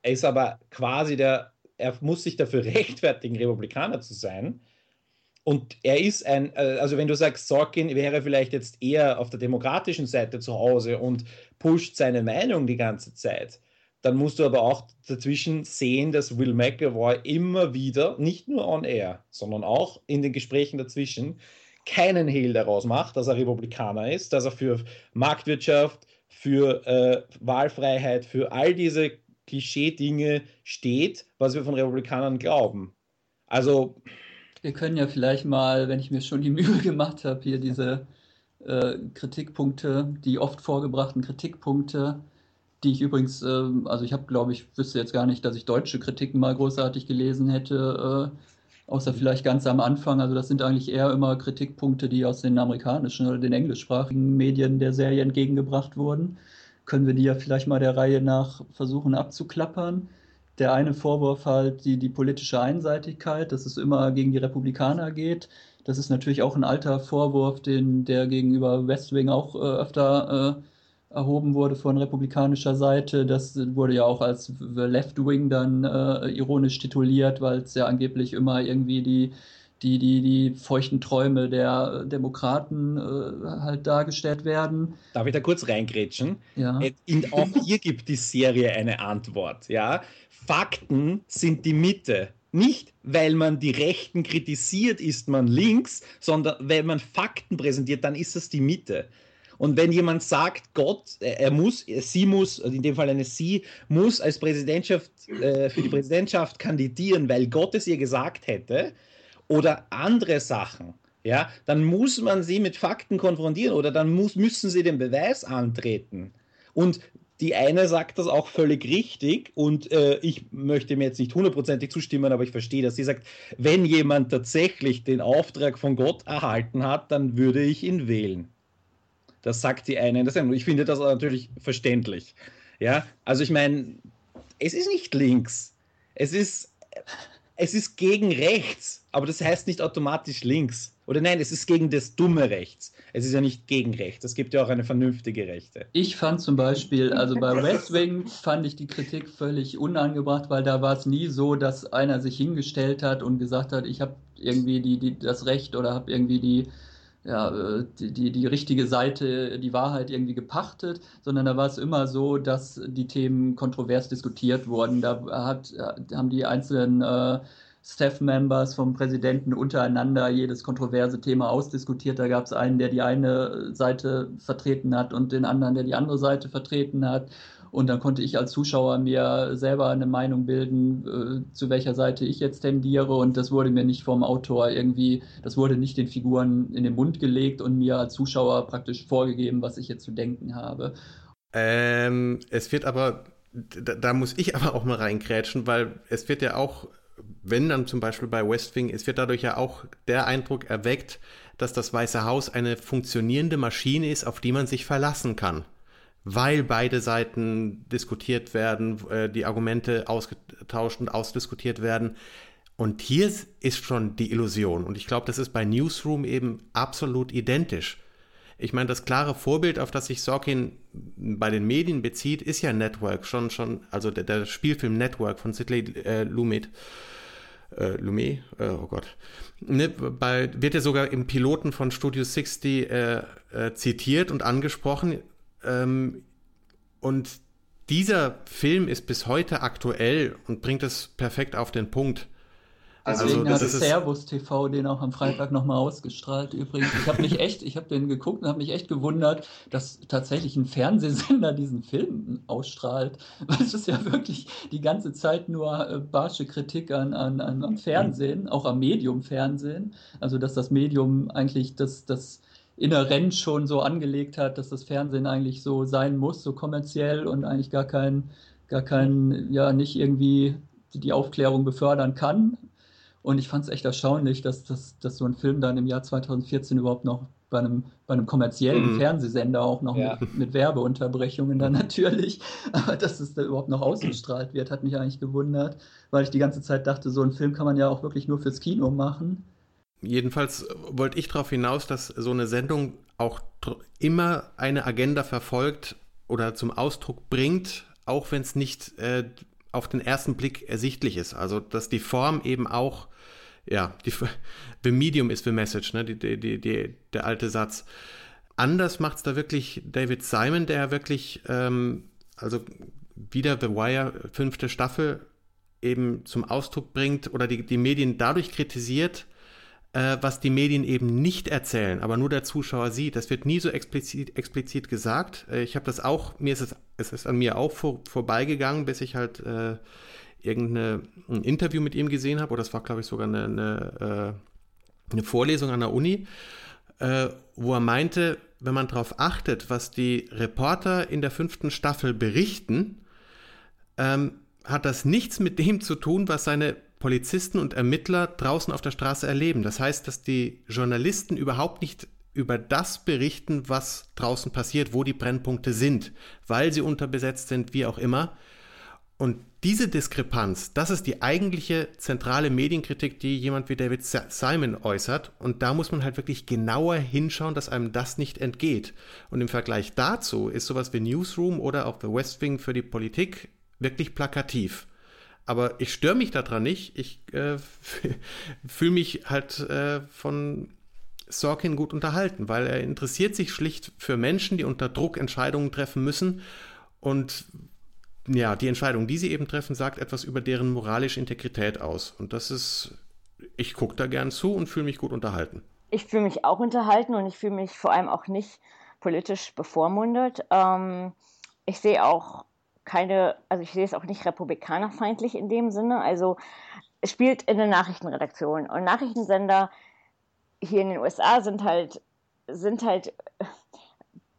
Speaker 2: er ist aber quasi der er muss sich dafür <laughs> rechtfertigen, Republikaner zu sein. Und er ist ein, äh, also wenn du sagst, Sorkin wäre vielleicht jetzt eher auf der demokratischen Seite zu Hause und pusht seine Meinung die ganze Zeit, dann musst du aber auch dazwischen sehen, dass Will McAvoy immer wieder, nicht nur on air, sondern auch in den Gesprächen dazwischen, keinen Hehl daraus macht, dass er Republikaner ist, dass er für Marktwirtschaft, für äh, Wahlfreiheit, für all diese Klischee-Dinge steht, was wir von Republikanern glauben. Also.
Speaker 3: Wir können ja vielleicht mal, wenn ich mir schon die <laughs> Mühe gemacht habe, hier diese äh, Kritikpunkte, die oft vorgebrachten Kritikpunkte, die ich übrigens, äh, also ich habe, glaube ich, wüsste jetzt gar nicht, dass ich deutsche Kritiken mal großartig gelesen hätte, äh, außer vielleicht ganz am Anfang. Also das sind eigentlich eher immer Kritikpunkte, die aus den amerikanischen oder den englischsprachigen Medien der Serie entgegengebracht wurden können wir die ja vielleicht mal der Reihe nach versuchen abzuklappern. Der eine Vorwurf halt die, die politische Einseitigkeit, dass es immer gegen die Republikaner geht. Das ist natürlich auch ein alter Vorwurf, den, der gegenüber West Wing auch äh, öfter äh, erhoben wurde von republikanischer Seite. Das wurde ja auch als The Left Wing dann äh, ironisch tituliert, weil es ja angeblich immer irgendwie die die, die, die feuchten Träume der Demokraten äh, halt dargestellt werden.
Speaker 2: Darf ich da kurz reingrätschen? Ja. Äh, in, auch hier gibt die Serie eine Antwort. Ja? Fakten sind die Mitte. Nicht, weil man die Rechten kritisiert, ist man links, sondern weil man Fakten präsentiert, dann ist das die Mitte. Und wenn jemand sagt, Gott, er muss, sie muss, in dem Fall eine sie, muss als Präsidentschaft, äh, für die Präsidentschaft kandidieren, weil Gott es ihr gesagt hätte, oder andere Sachen, ja, dann muss man sie mit Fakten konfrontieren oder dann muss, müssen sie den Beweis antreten. Und die eine sagt das auch völlig richtig und äh, ich möchte mir jetzt nicht hundertprozentig zustimmen, aber ich verstehe das. Sie sagt, wenn jemand tatsächlich den Auftrag von Gott erhalten hat, dann würde ich ihn wählen. Das sagt die eine in der Sendung. Ich finde das natürlich verständlich. Ja, also ich meine, es ist nicht links. Es ist es ist gegen rechts, aber das heißt nicht automatisch links. Oder nein, es ist gegen das dumme Rechts. Es ist ja nicht gegen rechts. Es gibt ja auch eine vernünftige Rechte.
Speaker 3: Ich fand zum Beispiel, also bei West Wing fand ich die Kritik völlig unangebracht, weil da war es nie so, dass einer sich hingestellt hat und gesagt hat, ich habe irgendwie die, die, das Recht oder habe irgendwie die, ja, äh, die, die, die, richtige Seite, die Wahrheit irgendwie gepachtet, sondern da war es immer so, dass die Themen kontrovers diskutiert wurden. Da hat, haben die einzelnen äh, Staff-Members vom Präsidenten untereinander jedes kontroverse Thema ausdiskutiert. Da gab es einen, der die eine Seite vertreten hat und den anderen, der die andere Seite vertreten hat. Und dann konnte ich als Zuschauer mir selber eine Meinung bilden, äh, zu welcher Seite ich jetzt tendiere. Und das wurde mir nicht vom Autor irgendwie, das wurde nicht den Figuren in den Mund gelegt und mir als Zuschauer praktisch vorgegeben, was ich jetzt zu denken habe.
Speaker 1: Ähm, es wird aber, da, da muss ich aber auch mal reinkrätschen, weil es wird ja auch wenn dann zum Beispiel bei West Wing, es wird dadurch ja auch der Eindruck erweckt, dass das Weiße Haus eine funktionierende Maschine ist, auf die man sich verlassen kann weil beide Seiten diskutiert werden, äh, die Argumente ausgetauscht und ausdiskutiert werden. Und hier ist schon die Illusion. Und ich glaube, das ist bei Newsroom eben absolut identisch. Ich meine, das klare Vorbild, auf das sich Sorkin bei den Medien bezieht, ist ja Network, schon, schon, also der, der Spielfilm Network von Sidley äh, Lumet. Äh, Lumet, äh, oh Gott. Ne, bei, wird ja sogar im Piloten von Studio 60 äh, äh, zitiert und angesprochen. Ähm, und dieser Film ist bis heute aktuell und bringt es perfekt auf den Punkt.
Speaker 3: Deswegen also, hat Servus TV den auch am Freitag nochmal ausgestrahlt übrigens. Ich habe mich echt, ich habe den geguckt und habe mich echt gewundert, dass tatsächlich ein Fernsehsender diesen Film ausstrahlt. <laughs> Weil es ist ja wirklich die ganze Zeit nur äh, barsche Kritik an, an, an, am Fernsehen, auch am Medium Fernsehen. Also dass das Medium eigentlich das, das inhärent schon so angelegt hat, dass das Fernsehen eigentlich so sein muss, so kommerziell und eigentlich gar kein, gar kein, ja, nicht irgendwie die Aufklärung befördern kann. Und ich fand es echt erstaunlich, dass, dass, dass so ein Film dann im Jahr 2014 überhaupt noch bei einem, bei einem kommerziellen mhm. Fernsehsender auch noch ja. mit, mit, Werbeunterbrechungen dann <laughs> natürlich, aber dass es da überhaupt noch ausgestrahlt wird, hat mich eigentlich gewundert, weil ich die ganze Zeit dachte, so ein Film kann man ja auch wirklich nur fürs Kino machen.
Speaker 1: Jedenfalls wollte ich darauf hinaus, dass so eine Sendung auch immer eine Agenda verfolgt oder zum Ausdruck bringt, auch wenn es nicht äh, auf den ersten Blick ersichtlich ist. Also dass die Form eben auch, ja, die, <laughs> the medium is the message, ne? die, die, die, der alte Satz. Anders macht es da wirklich David Simon, der wirklich, ähm, also wieder The Wire, fünfte Staffel, eben zum Ausdruck bringt oder die, die Medien dadurch kritisiert, äh, was die Medien eben nicht erzählen, aber nur der Zuschauer sieht. Das wird nie so explizit, explizit gesagt. Äh, ich habe das auch, mir ist es, es ist an mir auch vor, vorbeigegangen, bis ich halt äh, irgendein Interview mit ihm gesehen habe, oder das war, glaube ich, sogar eine, eine, äh, eine, Vorlesung an der Uni, wo er meinte, wenn man darauf achtet, was die Reporter in der fünften Staffel berichten, ähm, hat das nichts mit dem zu tun, was seine Polizisten und Ermittler draußen auf der Straße erleben. Das heißt, dass die Journalisten überhaupt nicht über das berichten, was draußen passiert, wo die Brennpunkte sind, weil sie unterbesetzt sind, wie auch immer. Und diese Diskrepanz, das ist die eigentliche zentrale Medienkritik, die jemand wie David Simon äußert. Und da muss man halt wirklich genauer hinschauen, dass einem das nicht entgeht. Und im Vergleich dazu ist sowas wie Newsroom oder auch The West Wing für die Politik wirklich plakativ. Aber ich störe mich daran nicht. Ich äh, <laughs> fühle mich halt äh, von Sorkin gut unterhalten, weil er interessiert sich schlicht für Menschen, die unter Druck Entscheidungen treffen müssen. Und ja, die Entscheidung, die sie eben treffen, sagt etwas über deren moralische Integrität aus. Und das ist, ich gucke da gern zu und fühle mich gut unterhalten.
Speaker 4: Ich fühle mich auch unterhalten und ich fühle mich vor allem auch nicht politisch bevormundet. Ähm, ich sehe auch keine, also ich sehe es auch nicht republikanerfeindlich in dem Sinne. Also es spielt in der Nachrichtenredaktion und Nachrichtensender hier in den USA sind halt, sind halt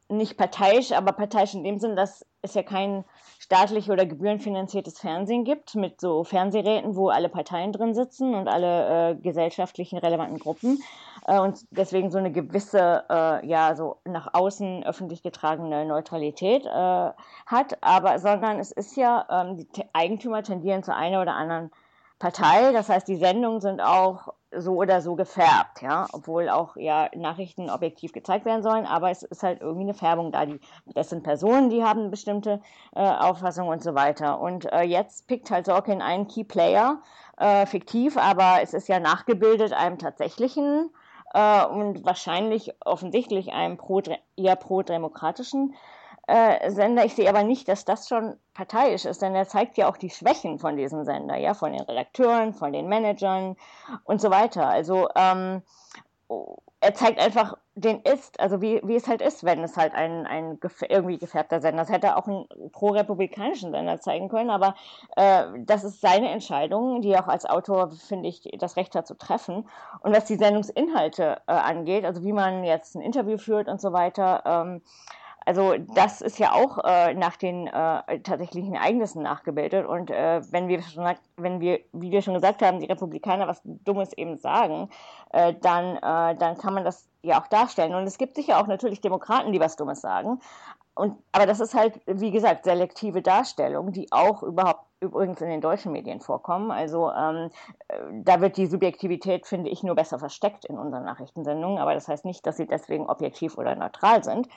Speaker 4: nicht parteiisch, aber parteiisch in dem Sinne, dass es ja kein staatlich oder gebührenfinanziertes Fernsehen gibt mit so Fernsehräten, wo alle Parteien drin sitzen und alle äh, gesellschaftlichen relevanten Gruppen äh, und deswegen so eine gewisse, äh, ja, so nach außen öffentlich getragene Neutralität äh, hat, aber sondern es ist ja, ähm, die Eigentümer tendieren zu einer oder anderen Partei. Das heißt, die Sendungen sind auch so oder so gefärbt, ja, obwohl auch ja Nachrichten objektiv gezeigt werden sollen, aber es ist halt irgendwie eine Färbung da. Die, das sind Personen, die haben bestimmte äh, Auffassungen und so weiter. Und äh, jetzt pickt halt Sorkin einen Key Player, äh, fiktiv, aber es ist ja nachgebildet einem tatsächlichen äh, und wahrscheinlich offensichtlich einem pro, eher pro-demokratischen äh, Sender. Ich sehe aber nicht, dass das schon parteiisch ist, denn er zeigt ja auch die Schwächen von diesem Sender, ja, von den Redakteuren, von den Managern und so weiter. Also ähm, er zeigt einfach den Ist, also wie, wie es halt ist, wenn es halt ein, ein irgendwie gefärbter Sender ist. Hätte auch einen pro-republikanischen Sender zeigen können, aber äh, das ist seine Entscheidung, die auch als Autor, finde ich, das Recht hat zu treffen. Und was die Sendungsinhalte äh, angeht, also wie man jetzt ein Interview führt und so weiter, ähm, also das ist ja auch äh, nach den äh, tatsächlichen Ereignissen nachgebildet. Und äh, wenn wir schon, wenn wir, wie wir schon gesagt haben, die Republikaner was Dummes eben sagen, äh, dann, äh, dann kann man das ja auch darstellen. Und es gibt sicher auch natürlich Demokraten, die was Dummes sagen. Und, aber das ist halt, wie gesagt, selektive Darstellung, die auch überhaupt übrigens in den deutschen Medien vorkommen. Also ähm, äh, da wird die Subjektivität, finde ich, nur besser versteckt in unseren Nachrichtensendungen. Aber das heißt nicht, dass sie deswegen objektiv oder neutral sind.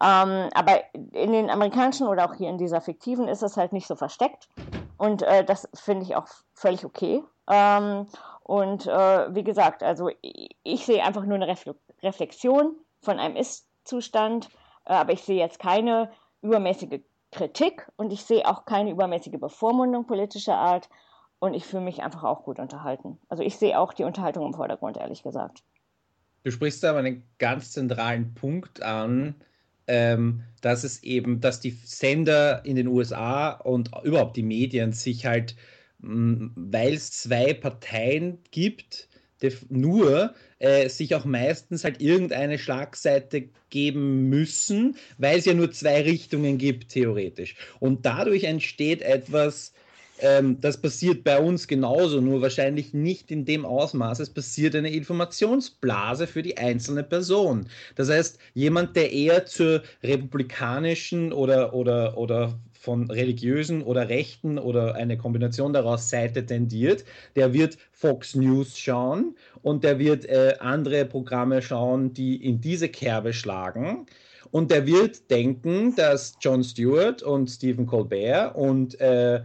Speaker 4: Ähm, aber in den amerikanischen oder auch hier in dieser fiktiven ist es halt nicht so versteckt. Und äh, das finde ich auch völlig okay. Ähm, und äh, wie gesagt, also ich, ich sehe einfach nur eine Refle Reflexion von einem Ist-Zustand, äh, aber ich sehe jetzt keine übermäßige Kritik und ich sehe auch keine übermäßige Bevormundung politischer Art und ich fühle mich einfach auch gut unterhalten. Also ich sehe auch die Unterhaltung im Vordergrund, ehrlich gesagt.
Speaker 2: Du sprichst aber einen ganz zentralen Punkt an, ähm, dass es eben, dass die Sender in den USA und überhaupt die Medien sich halt, mm, weil es zwei Parteien gibt, nur äh, sich auch meistens halt irgendeine Schlagseite geben müssen, weil es ja nur zwei Richtungen gibt, theoretisch. Und dadurch entsteht etwas, ähm, das passiert bei uns genauso, nur wahrscheinlich nicht in dem Ausmaß. Es passiert eine Informationsblase für die einzelne Person. Das heißt, jemand, der eher zur republikanischen oder, oder, oder von religiösen oder rechten oder eine Kombination daraus Seite tendiert, der wird Fox News schauen und der wird äh, andere Programme schauen, die in diese Kerbe schlagen. Und der wird denken, dass Jon Stewart und Stephen Colbert und äh,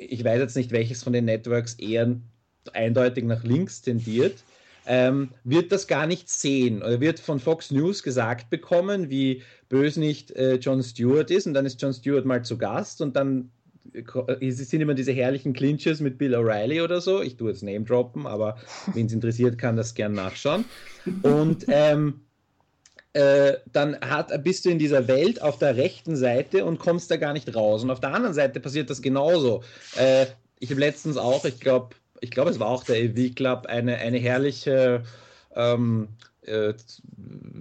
Speaker 2: ich weiß jetzt nicht, welches von den Networks eher eindeutig nach links tendiert, ähm, wird das gar nicht sehen. Er wird von Fox News gesagt bekommen, wie böse nicht äh, Jon Stewart ist und dann ist Jon Stewart mal zu Gast und dann äh, sind immer diese herrlichen Clinches mit Bill O'Reilly oder so. Ich tue jetzt Name droppen, aber <laughs> wen es interessiert, kann das gern nachschauen. Und ähm, äh, dann hat, bist du in dieser Welt auf der rechten Seite und kommst da gar nicht raus. Und auf der anderen Seite passiert das genauso. Äh, ich habe letztens auch, ich glaube, ich glaube, es war auch der EV Club, eine, eine herrliche ähm, äh,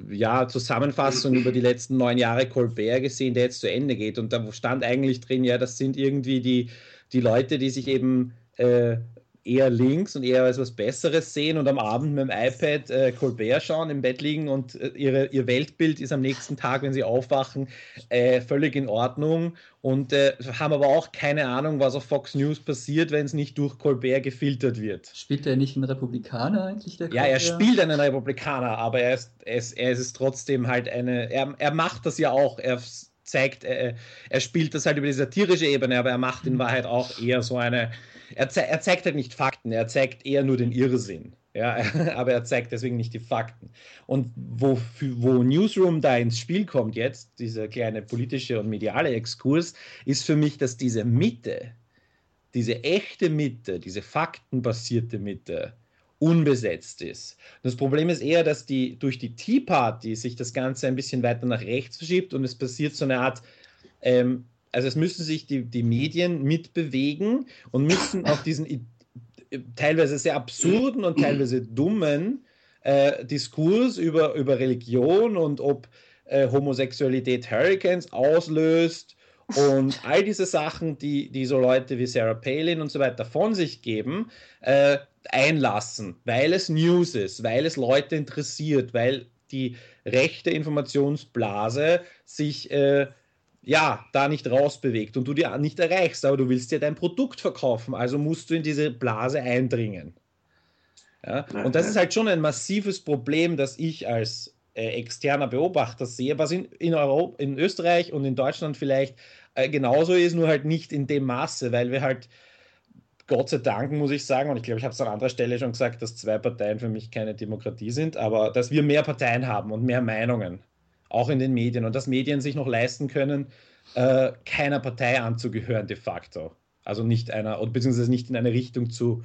Speaker 2: ja, Zusammenfassung über die letzten neun Jahre Colbert gesehen, der jetzt zu Ende geht. Und da stand eigentlich drin, ja, das sind irgendwie die, die Leute, die sich eben äh, eher links und eher als was Besseres sehen und am Abend mit dem iPad äh, Colbert schauen, im Bett liegen und äh, ihre, ihr Weltbild ist am nächsten Tag, wenn sie aufwachen, äh, völlig in Ordnung und äh, haben aber auch keine Ahnung, was auf Fox News passiert, wenn es nicht durch Colbert gefiltert wird.
Speaker 3: Spielt er nicht einen Republikaner eigentlich?
Speaker 2: Der ja, er spielt einen Republikaner, aber er ist, er ist, er ist trotzdem halt eine, er, er macht das ja auch, er zeigt, er, er spielt das halt über die satirische Ebene, aber er macht in Wahrheit auch eher so eine er, ze er zeigt halt nicht Fakten, er zeigt eher nur den Irrsinn. Ja, <laughs> aber er zeigt deswegen nicht die Fakten. Und wo, wo Newsroom da ins Spiel kommt jetzt, dieser kleine politische und mediale Exkurs, ist für mich, dass diese Mitte, diese echte Mitte, diese faktenbasierte Mitte, unbesetzt ist. Das Problem ist eher, dass die durch die Tea Party sich das Ganze ein bisschen weiter nach rechts verschiebt und es passiert so eine Art ähm, also es müssen sich die, die Medien mitbewegen und müssen auf diesen teilweise sehr absurden und teilweise dummen äh, Diskurs über, über Religion und ob äh, Homosexualität Hurricanes auslöst und all diese Sachen, die, die so Leute wie Sarah Palin und so weiter von sich geben, äh, einlassen, weil es News ist, weil es Leute interessiert, weil die rechte Informationsblase sich äh, ja, da nicht rausbewegt und du die nicht erreichst, aber du willst dir dein Produkt verkaufen, also musst du in diese Blase eindringen. Ja? Und das ist halt schon ein massives Problem, das ich als äh, externer Beobachter sehe, was in, in, Europa, in Österreich und in Deutschland vielleicht äh, genauso ist, nur halt nicht in dem Maße, weil wir halt Gott sei Dank, muss ich sagen, und ich glaube, ich habe es an anderer Stelle schon gesagt, dass zwei Parteien für mich keine Demokratie sind, aber dass wir mehr Parteien haben und mehr Meinungen, auch in den Medien, und dass Medien sich noch leisten können, äh, keiner Partei anzugehören de facto. Also nicht einer, beziehungsweise nicht in eine Richtung zu,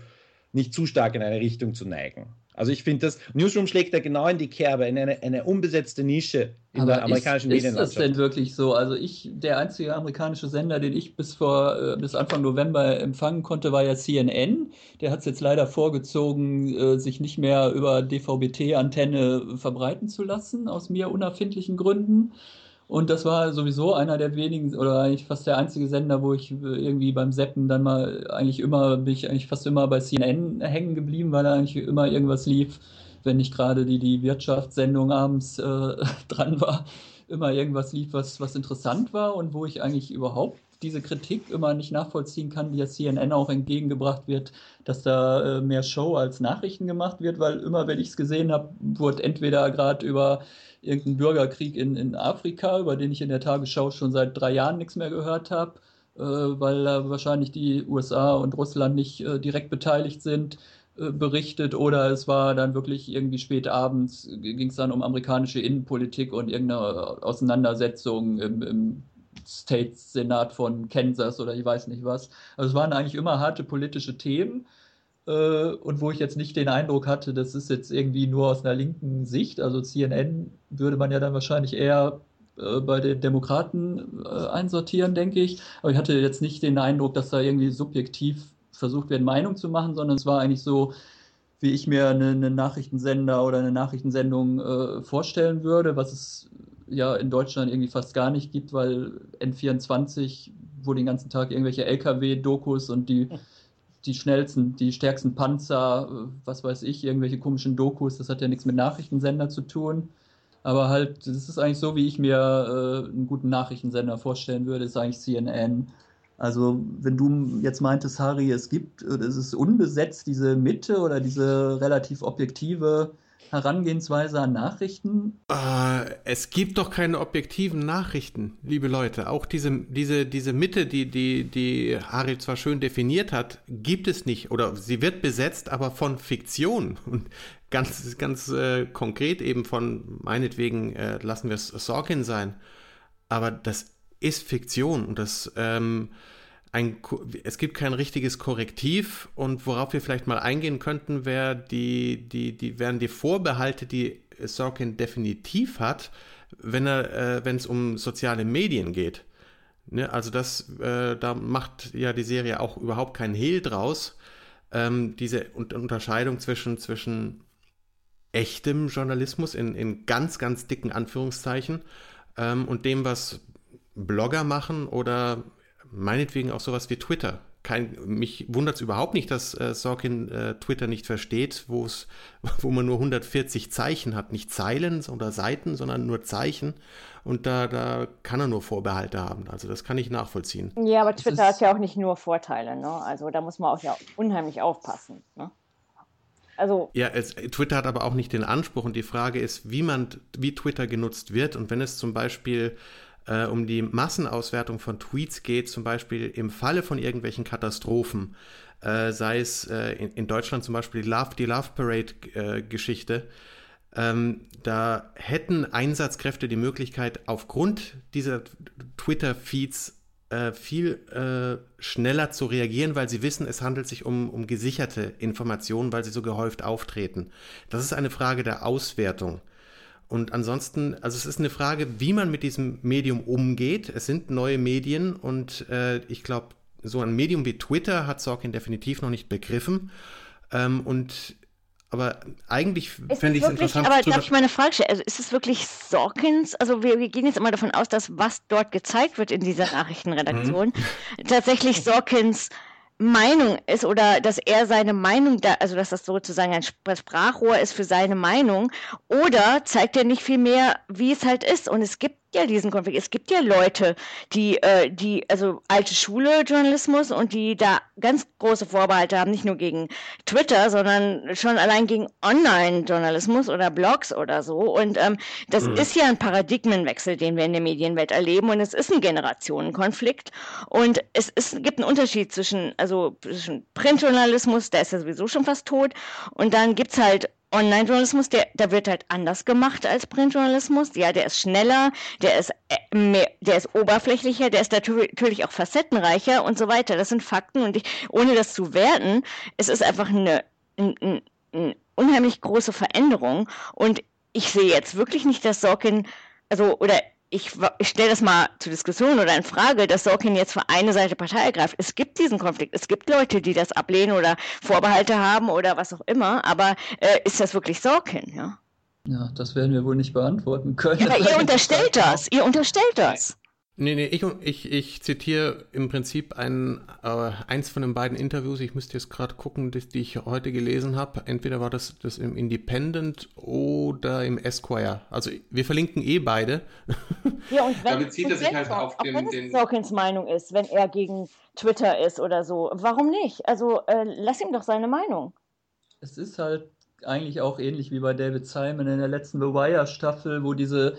Speaker 2: nicht zu stark in eine Richtung zu neigen. Also ich finde das, Newsroom schlägt da genau in die Kerbe, in eine, eine unbesetzte Nische in
Speaker 3: Aber
Speaker 2: der amerikanischen
Speaker 3: ist,
Speaker 2: Medienlandschaft.
Speaker 3: Ist das denn wirklich so? Also ich, der einzige amerikanische Sender, den ich bis vor, äh, bis Anfang November empfangen konnte, war ja CNN. Der hat es jetzt leider vorgezogen, äh, sich nicht mehr über DVB-T-Antenne verbreiten zu lassen, aus mir unerfindlichen Gründen. Und das war sowieso einer der wenigen oder eigentlich fast der einzige Sender, wo ich irgendwie beim Seppen dann mal eigentlich immer, bin ich eigentlich fast immer bei CNN hängen geblieben, weil da eigentlich immer irgendwas lief, wenn nicht gerade die, die Wirtschaftssendung abends äh, <laughs> dran war, immer irgendwas lief, was, was interessant war und wo ich eigentlich überhaupt diese Kritik immer nicht nachvollziehen kann, die ja CNN auch entgegengebracht wird, dass da äh, mehr Show als Nachrichten gemacht wird, weil immer, wenn ich es gesehen habe, wurde entweder gerade über irgendeinen Bürgerkrieg in, in Afrika, über den ich in der Tagesschau schon seit drei Jahren nichts mehr gehört habe, äh, weil da wahrscheinlich die USA und Russland nicht äh, direkt beteiligt sind, äh, berichtet oder es war dann wirklich irgendwie spät abends, ging es dann um amerikanische Innenpolitik und irgendeine Auseinandersetzung im, im States-Senat von Kansas oder ich weiß nicht was. Also es waren eigentlich immer harte politische Themen äh, und wo ich jetzt nicht den Eindruck hatte, das ist jetzt irgendwie nur aus einer linken Sicht. Also CNN würde man ja dann wahrscheinlich eher äh, bei den Demokraten äh, einsortieren, denke ich. Aber ich hatte jetzt nicht den Eindruck, dass da irgendwie subjektiv versucht wird, Meinung zu machen, sondern es war eigentlich so, wie ich mir eine, eine Nachrichtensender oder eine Nachrichtensendung äh, vorstellen würde, was es ja in Deutschland irgendwie fast gar nicht gibt, weil N24, wo den ganzen Tag irgendwelche LKW-Dokus und die die schnellsten, die stärksten Panzer, äh, was weiß ich, irgendwelche komischen Dokus, das hat ja nichts mit Nachrichtensender zu tun. Aber halt, das ist eigentlich so, wie ich mir äh, einen guten Nachrichtensender vorstellen würde, ist eigentlich CNN. Also, wenn du jetzt meintest, Harry, es gibt, äh, es ist unbesetzt, diese Mitte oder diese relativ objektive Herangehensweise an Nachrichten?
Speaker 1: Äh, es gibt doch keine objektiven Nachrichten, liebe Leute. Auch diese, diese, diese Mitte, die, die, die Harry zwar schön definiert hat, gibt es nicht. Oder sie wird besetzt, aber von Fiktion. Und ganz, ganz äh, konkret eben von, meinetwegen, äh, lassen wir es Sorkin sein. Aber das ist Fiktion und das ähm, ein, es gibt kein richtiges Korrektiv und worauf wir vielleicht mal eingehen könnten, wäre die, die, die, wären die Vorbehalte, die Sorkin definitiv hat, wenn äh, es um soziale Medien geht. Ne, also das, äh, da macht ja die Serie auch überhaupt keinen Hehl draus. Ähm, diese Unterscheidung zwischen, zwischen echtem Journalismus in, in ganz, ganz dicken Anführungszeichen ähm, und dem, was Blogger machen oder meinetwegen auch sowas wie Twitter. Kein, mich wundert es überhaupt nicht, dass äh, Sorkin äh, Twitter nicht versteht, <laughs> wo man nur 140 Zeichen hat, nicht Zeilen oder Seiten, sondern nur Zeichen. Und da, da kann er nur Vorbehalte haben. Also das kann ich nachvollziehen.
Speaker 4: Ja, aber Twitter hat ja auch nicht nur Vorteile. Ne? Also da muss man auch ja unheimlich aufpassen. Ne?
Speaker 1: Also ja, es, Twitter hat aber auch nicht den Anspruch und die Frage ist, wie man, wie Twitter genutzt wird und wenn es zum Beispiel äh, um die Massenauswertung von Tweets geht, zum Beispiel im Falle von irgendwelchen Katastrophen, äh, sei es äh, in, in, Deutschland zum Beispiel die Love, die Love Parade-Geschichte, äh, ähm, da hätten Einsatzkräfte die Möglichkeit, aufgrund dieser Twitter-Feeds äh, viel äh, schneller zu reagieren, weil sie wissen, es handelt sich um, um gesicherte Informationen, weil sie so gehäuft auftreten. Das ist eine Frage der Auswertung. Und ansonsten, also es ist eine Frage, wie man mit diesem Medium umgeht. Es sind neue Medien und äh, ich glaube, so ein Medium wie Twitter hat Sorkin definitiv noch nicht begriffen. Ähm, und aber eigentlich fände ich es interessant.
Speaker 4: Aber darf ich mal eine Frage stellen? Also ist es wirklich Sorkins? Also wir, wir, gehen jetzt immer davon aus, dass was dort gezeigt wird in dieser <laughs> Nachrichtenredaktion, mhm. tatsächlich Sorkins Meinung ist oder dass er seine Meinung da, also dass das sozusagen ein Sprachrohr ist für seine Meinung oder zeigt er nicht viel mehr, wie es halt ist. Und es gibt ja diesen Konflikt. Es gibt ja Leute, die, äh, die, also alte Schule Journalismus und die da ganz große Vorbehalte haben, nicht nur gegen Twitter, sondern schon allein gegen Online-Journalismus oder Blogs oder so. Und ähm, das mhm. ist ja ein Paradigmenwechsel, den wir in der Medienwelt erleben. Und es ist ein Generationenkonflikt. Und es ist, gibt einen Unterschied zwischen, also zwischen Printjournalismus, der ist ja sowieso schon fast tot, und dann gibt es halt Online-Journalismus, der, der wird halt anders gemacht als Printjournalismus. Ja, der ist schneller, der ist äh, mehr, der ist oberflächlicher, der ist natürlich auch facettenreicher und so weiter. Das sind Fakten und ich, ohne das zu werten, es ist einfach eine, eine, eine unheimlich große Veränderung und ich sehe jetzt wirklich nicht, dass Sorkin, also, oder ich, ich stelle das mal zur Diskussion oder in Frage, dass Sorkin jetzt für eine Seite Partei ergreift. Es gibt diesen Konflikt. Es gibt Leute, die das ablehnen oder Vorbehalte haben oder was auch immer. Aber äh, ist das wirklich Sorkin? Ja?
Speaker 3: ja, das werden wir wohl nicht beantworten können.
Speaker 4: Ja, aber ihr <laughs> unterstellt das. Ihr unterstellt das.
Speaker 1: Nee, nee, ich, ich, ich zitiere im Prinzip ein, äh, eins von den beiden Interviews, ich müsste jetzt gerade gucken, die, die, ich heute gelesen habe. Entweder war das, das im Independent oder im Esquire. Also wir verlinken eh beide. <laughs>
Speaker 4: Ja, und wenn, da bezieht er sich halt auf den, wenn es Sorkins Meinung ist, wenn er gegen Twitter ist oder so. Warum nicht? Also äh, lass ihm doch seine Meinung.
Speaker 3: Es ist halt eigentlich auch ähnlich wie bei David Simon in der letzten The Wire-Staffel, wo diese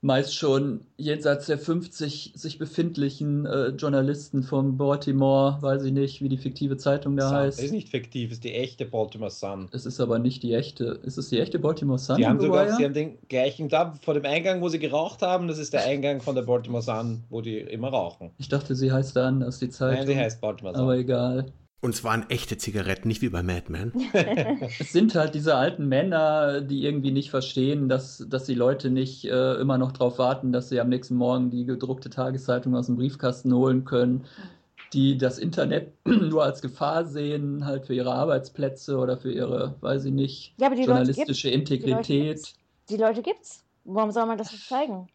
Speaker 3: meist schon jenseits der 50 sich befindlichen äh, Journalisten von Baltimore, weiß ich nicht, wie die fiktive Zeitung da Sun. heißt.
Speaker 2: Es ist nicht fiktiv, es ist die echte Baltimore Sun.
Speaker 3: Es ist aber nicht die echte. Ist es die echte Baltimore Sun?
Speaker 2: Die haben sogar sie haben den gleichen da vor dem Eingang, wo sie geraucht haben. Das ist der Eingang von der Baltimore Sun, wo die immer rauchen.
Speaker 3: Ich dachte, sie heißt da anders, die Zeitung.
Speaker 2: Nein, sie heißt Baltimore Sun.
Speaker 3: Aber egal.
Speaker 1: Und es waren echte Zigaretten, nicht wie bei Mad Men. <laughs>
Speaker 3: es sind halt diese alten Männer, die irgendwie nicht verstehen, dass, dass die Leute nicht äh, immer noch darauf warten, dass sie am nächsten Morgen die gedruckte Tageszeitung aus dem Briefkasten holen können, die das Internet <clears throat> nur als Gefahr sehen, halt für ihre Arbeitsplätze oder für ihre, weiß ich nicht, ja, journalistische Leute Integrität.
Speaker 4: Die Leute gibt's. Warum soll man das nicht zeigen?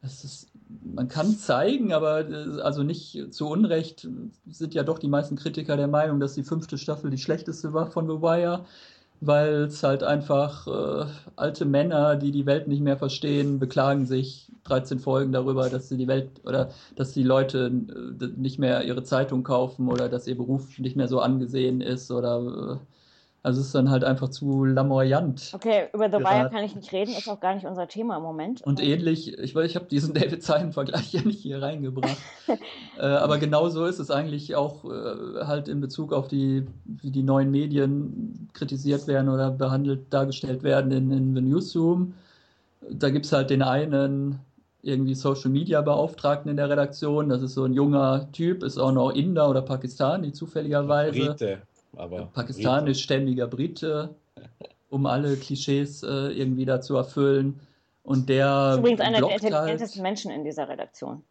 Speaker 3: Das ist man kann zeigen, aber äh, also nicht zu Unrecht sind ja doch die meisten Kritiker der Meinung, dass die fünfte Staffel die schlechteste war von The Wire, weil es halt einfach äh, alte Männer, die die Welt nicht mehr verstehen, beklagen sich 13 Folgen darüber, dass sie die Welt oder dass die Leute äh, nicht mehr ihre Zeitung kaufen oder dass ihr Beruf nicht mehr so angesehen ist oder äh, also es ist dann halt einfach zu lamoyant.
Speaker 4: Okay, über The Wire kann ich nicht reden, ist auch gar nicht unser Thema im Moment.
Speaker 3: Und ähnlich, ich ich habe diesen <laughs> David Simon-Vergleich ja nicht hier reingebracht. <laughs> äh, aber genau so ist es eigentlich auch äh, halt in Bezug auf die, wie die neuen Medien kritisiert werden oder behandelt, dargestellt werden in, in The Newsroom. Da gibt es halt den einen irgendwie Social Media Beauftragten in der Redaktion. Das ist so ein junger Typ, ist auch noch Inder oder Pakistani zufälligerweise. Brite aber pakistanischstämmiger Brite, um alle Klischees äh, irgendwie da zu erfüllen. Und der. Das ist
Speaker 4: übrigens einer der intelligentesten halt, Menschen in dieser Redaktion.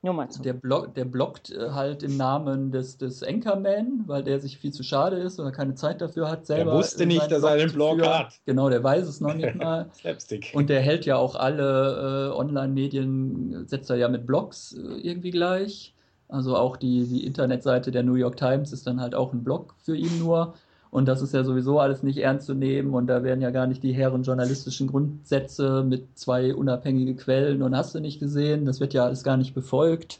Speaker 4: Nur mal zu.
Speaker 3: Der, blog, der bloggt äh, halt im Namen des, des Anchorman, weil der sich viel zu schade ist oder keine Zeit dafür hat, selber.
Speaker 2: Der wusste nicht, dass er einen Blog hat.
Speaker 3: Genau, der weiß es noch nicht <laughs> mal. Slapstick. Und der hält ja auch alle äh, Online-Medien, setzt er ja mit Blogs äh, irgendwie gleich. Also auch die, die Internetseite der New York Times ist dann halt auch ein Blog für ihn nur. Und das ist ja sowieso alles nicht ernst zu nehmen. Und da werden ja gar nicht die hehren journalistischen Grundsätze mit zwei unabhängigen Quellen und hast du nicht gesehen. Das wird ja alles gar nicht befolgt.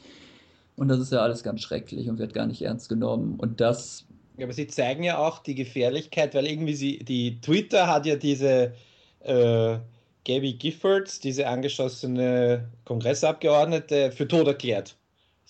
Speaker 3: Und das ist ja alles ganz schrecklich und wird gar nicht ernst genommen. Und das.
Speaker 2: Ja, aber sie zeigen ja auch die Gefährlichkeit, weil irgendwie sie, die Twitter hat ja diese äh, Gabby Giffords, diese angeschossene Kongressabgeordnete, für tot erklärt.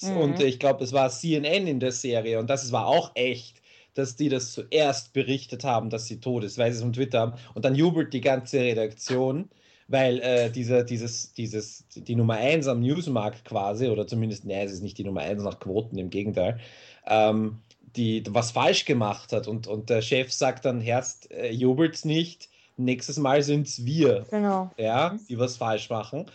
Speaker 2: Mhm. Und ich glaube, es war CNN in der Serie und das war auch echt, dass die das zuerst berichtet haben, dass sie tot ist, weil sie es auf Twitter haben. Und dann jubelt die ganze Redaktion, weil äh, diese, dieses, dieses, die Nummer 1 am Newsmarkt quasi, oder zumindest, nee, es ist nicht die Nummer 1 nach Quoten, im Gegenteil, ähm, die was falsch gemacht hat. Und, und der Chef sagt dann, Herst, äh, jubelt's nicht, nächstes Mal sind es wir,
Speaker 4: genau.
Speaker 2: ja, die was falsch machen.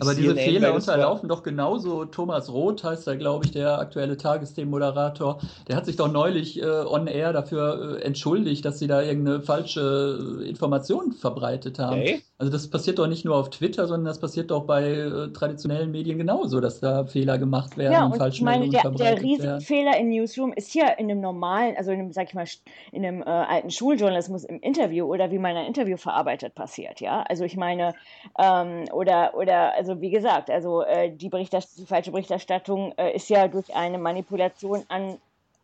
Speaker 3: Aber diese Fehler unterlaufen doch genauso. Thomas Roth heißt da, glaube ich, der aktuelle Tagesthemenmoderator. Der hat sich doch neulich äh, on air dafür äh, entschuldigt, dass sie da irgendeine falsche äh, Information verbreitet haben. Okay. Also das passiert doch nicht nur auf Twitter, sondern das passiert doch bei äh, traditionellen Medien genauso, dass da Fehler gemacht werden
Speaker 4: ja, und, und ich meine, der, der Riesenfehler in Newsroom ist ja in einem normalen, also in einem, sag ich mal, in einem äh, alten Schuljournalismus im Interview oder wie man ein Interview verarbeitet passiert, ja. Also ich meine, ähm, oder, oder also wie gesagt, also äh, die, die falsche Berichterstattung äh, ist ja durch eine Manipulation an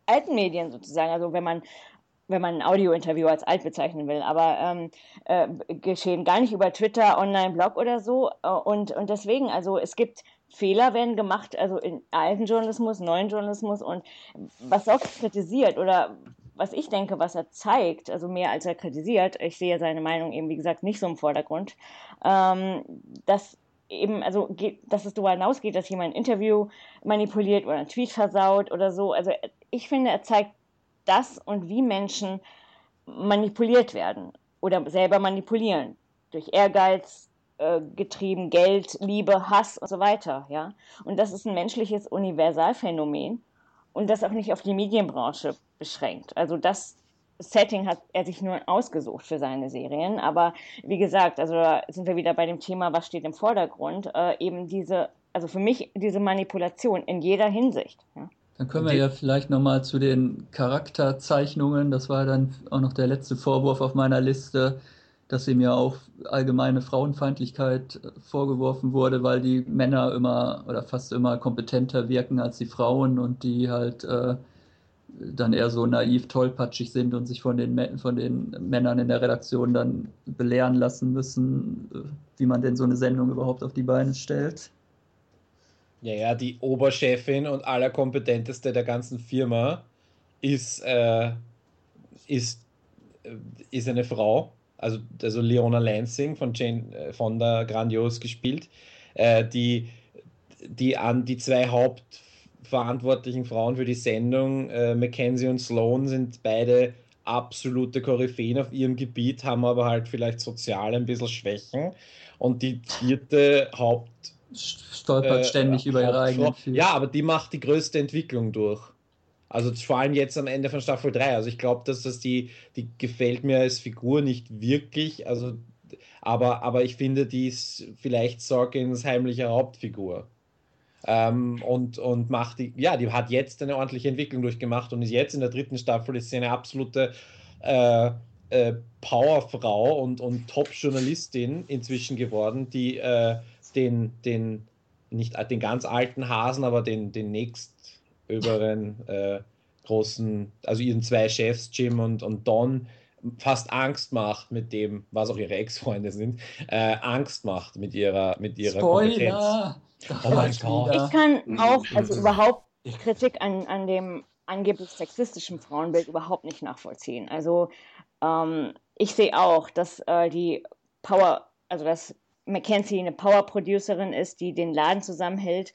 Speaker 4: alten Medien sozusagen. Also wenn man wenn man ein Audio-Interview als alt bezeichnen will, aber ähm, äh, geschehen gar nicht über Twitter, Online-Blog oder so. Äh, und, und deswegen, also es gibt Fehler werden gemacht, also in alten Journalismus, neuen Journalismus und was auch kritisiert oder was ich denke, was er zeigt, also mehr als er kritisiert, ich sehe seine Meinung eben, wie gesagt, nicht so im Vordergrund, ähm, dass eben, also geht, dass es darüber hinausgeht, dass jemand ein Interview manipuliert oder einen Tweet versaut oder so. Also ich finde, er zeigt das und wie Menschen manipuliert werden oder selber manipulieren. Durch Ehrgeiz, äh, getrieben, Geld, Liebe, Hass und so weiter, ja. Und das ist ein menschliches Universalphänomen und das auch nicht auf die Medienbranche beschränkt. Also das Setting hat er sich nur ausgesucht für seine Serien. Aber wie gesagt, also da sind wir wieder bei dem Thema, was steht im Vordergrund, äh, eben diese, also für mich diese Manipulation in jeder Hinsicht. Ja.
Speaker 3: Dann können wir ja vielleicht nochmal zu den Charakterzeichnungen, das war dann auch noch der letzte Vorwurf auf meiner Liste, dass ihm ja auch allgemeine Frauenfeindlichkeit vorgeworfen wurde, weil die Männer immer oder fast immer kompetenter wirken als die Frauen und die halt äh, dann eher so naiv, tollpatschig sind und sich von den, von den Männern in der Redaktion dann belehren lassen müssen, wie man denn so eine Sendung überhaupt auf die Beine stellt.
Speaker 2: Ja, ja, die Oberchefin und allerkompetenteste der ganzen Firma ist, äh, ist, äh, ist eine Frau, also, also Leona Lansing von Jane äh, Fonda grandios gespielt, äh, die, die an die zwei Haupt verantwortlichen Frauen für die Sendung, äh, Mackenzie und Sloan, sind beide absolute Koryphäen auf ihrem Gebiet, haben aber halt vielleicht sozial ein bisschen Schwächen. Und die vierte Haupt.
Speaker 3: Stolpert äh, ständig über ihre eigenen
Speaker 2: Füße. Ja, aber die macht die größte Entwicklung durch. Also vor allem jetzt am Ende von Staffel 3. Also ich glaube, dass das die, die gefällt mir als Figur nicht wirklich. Also, aber, aber ich finde, die ist vielleicht Sorkins heimliche Hauptfigur. Ähm, und, und macht die, ja, die hat jetzt eine ordentliche Entwicklung durchgemacht und ist jetzt in der dritten Staffel ist sie eine absolute äh, äh, Powerfrau und, und Top-Journalistin inzwischen geworden, die äh, den, den, nicht den ganz alten Hasen, aber den, den nächstöberen äh, großen, also ihren zwei Chefs, Jim und, und Don, fast Angst macht mit dem, was auch ihre Ex-Freunde sind, äh, Angst macht mit ihrer, mit ihrer
Speaker 3: Spoiler! Kompetenz.
Speaker 4: Oh mein Gott. Ich kann auch, also überhaupt Kritik an, an dem angeblich sexistischen Frauenbild überhaupt nicht nachvollziehen. Also ähm, ich sehe auch, dass äh, die Power, also dass Mackenzie eine Power-Producerin ist, die den Laden zusammenhält,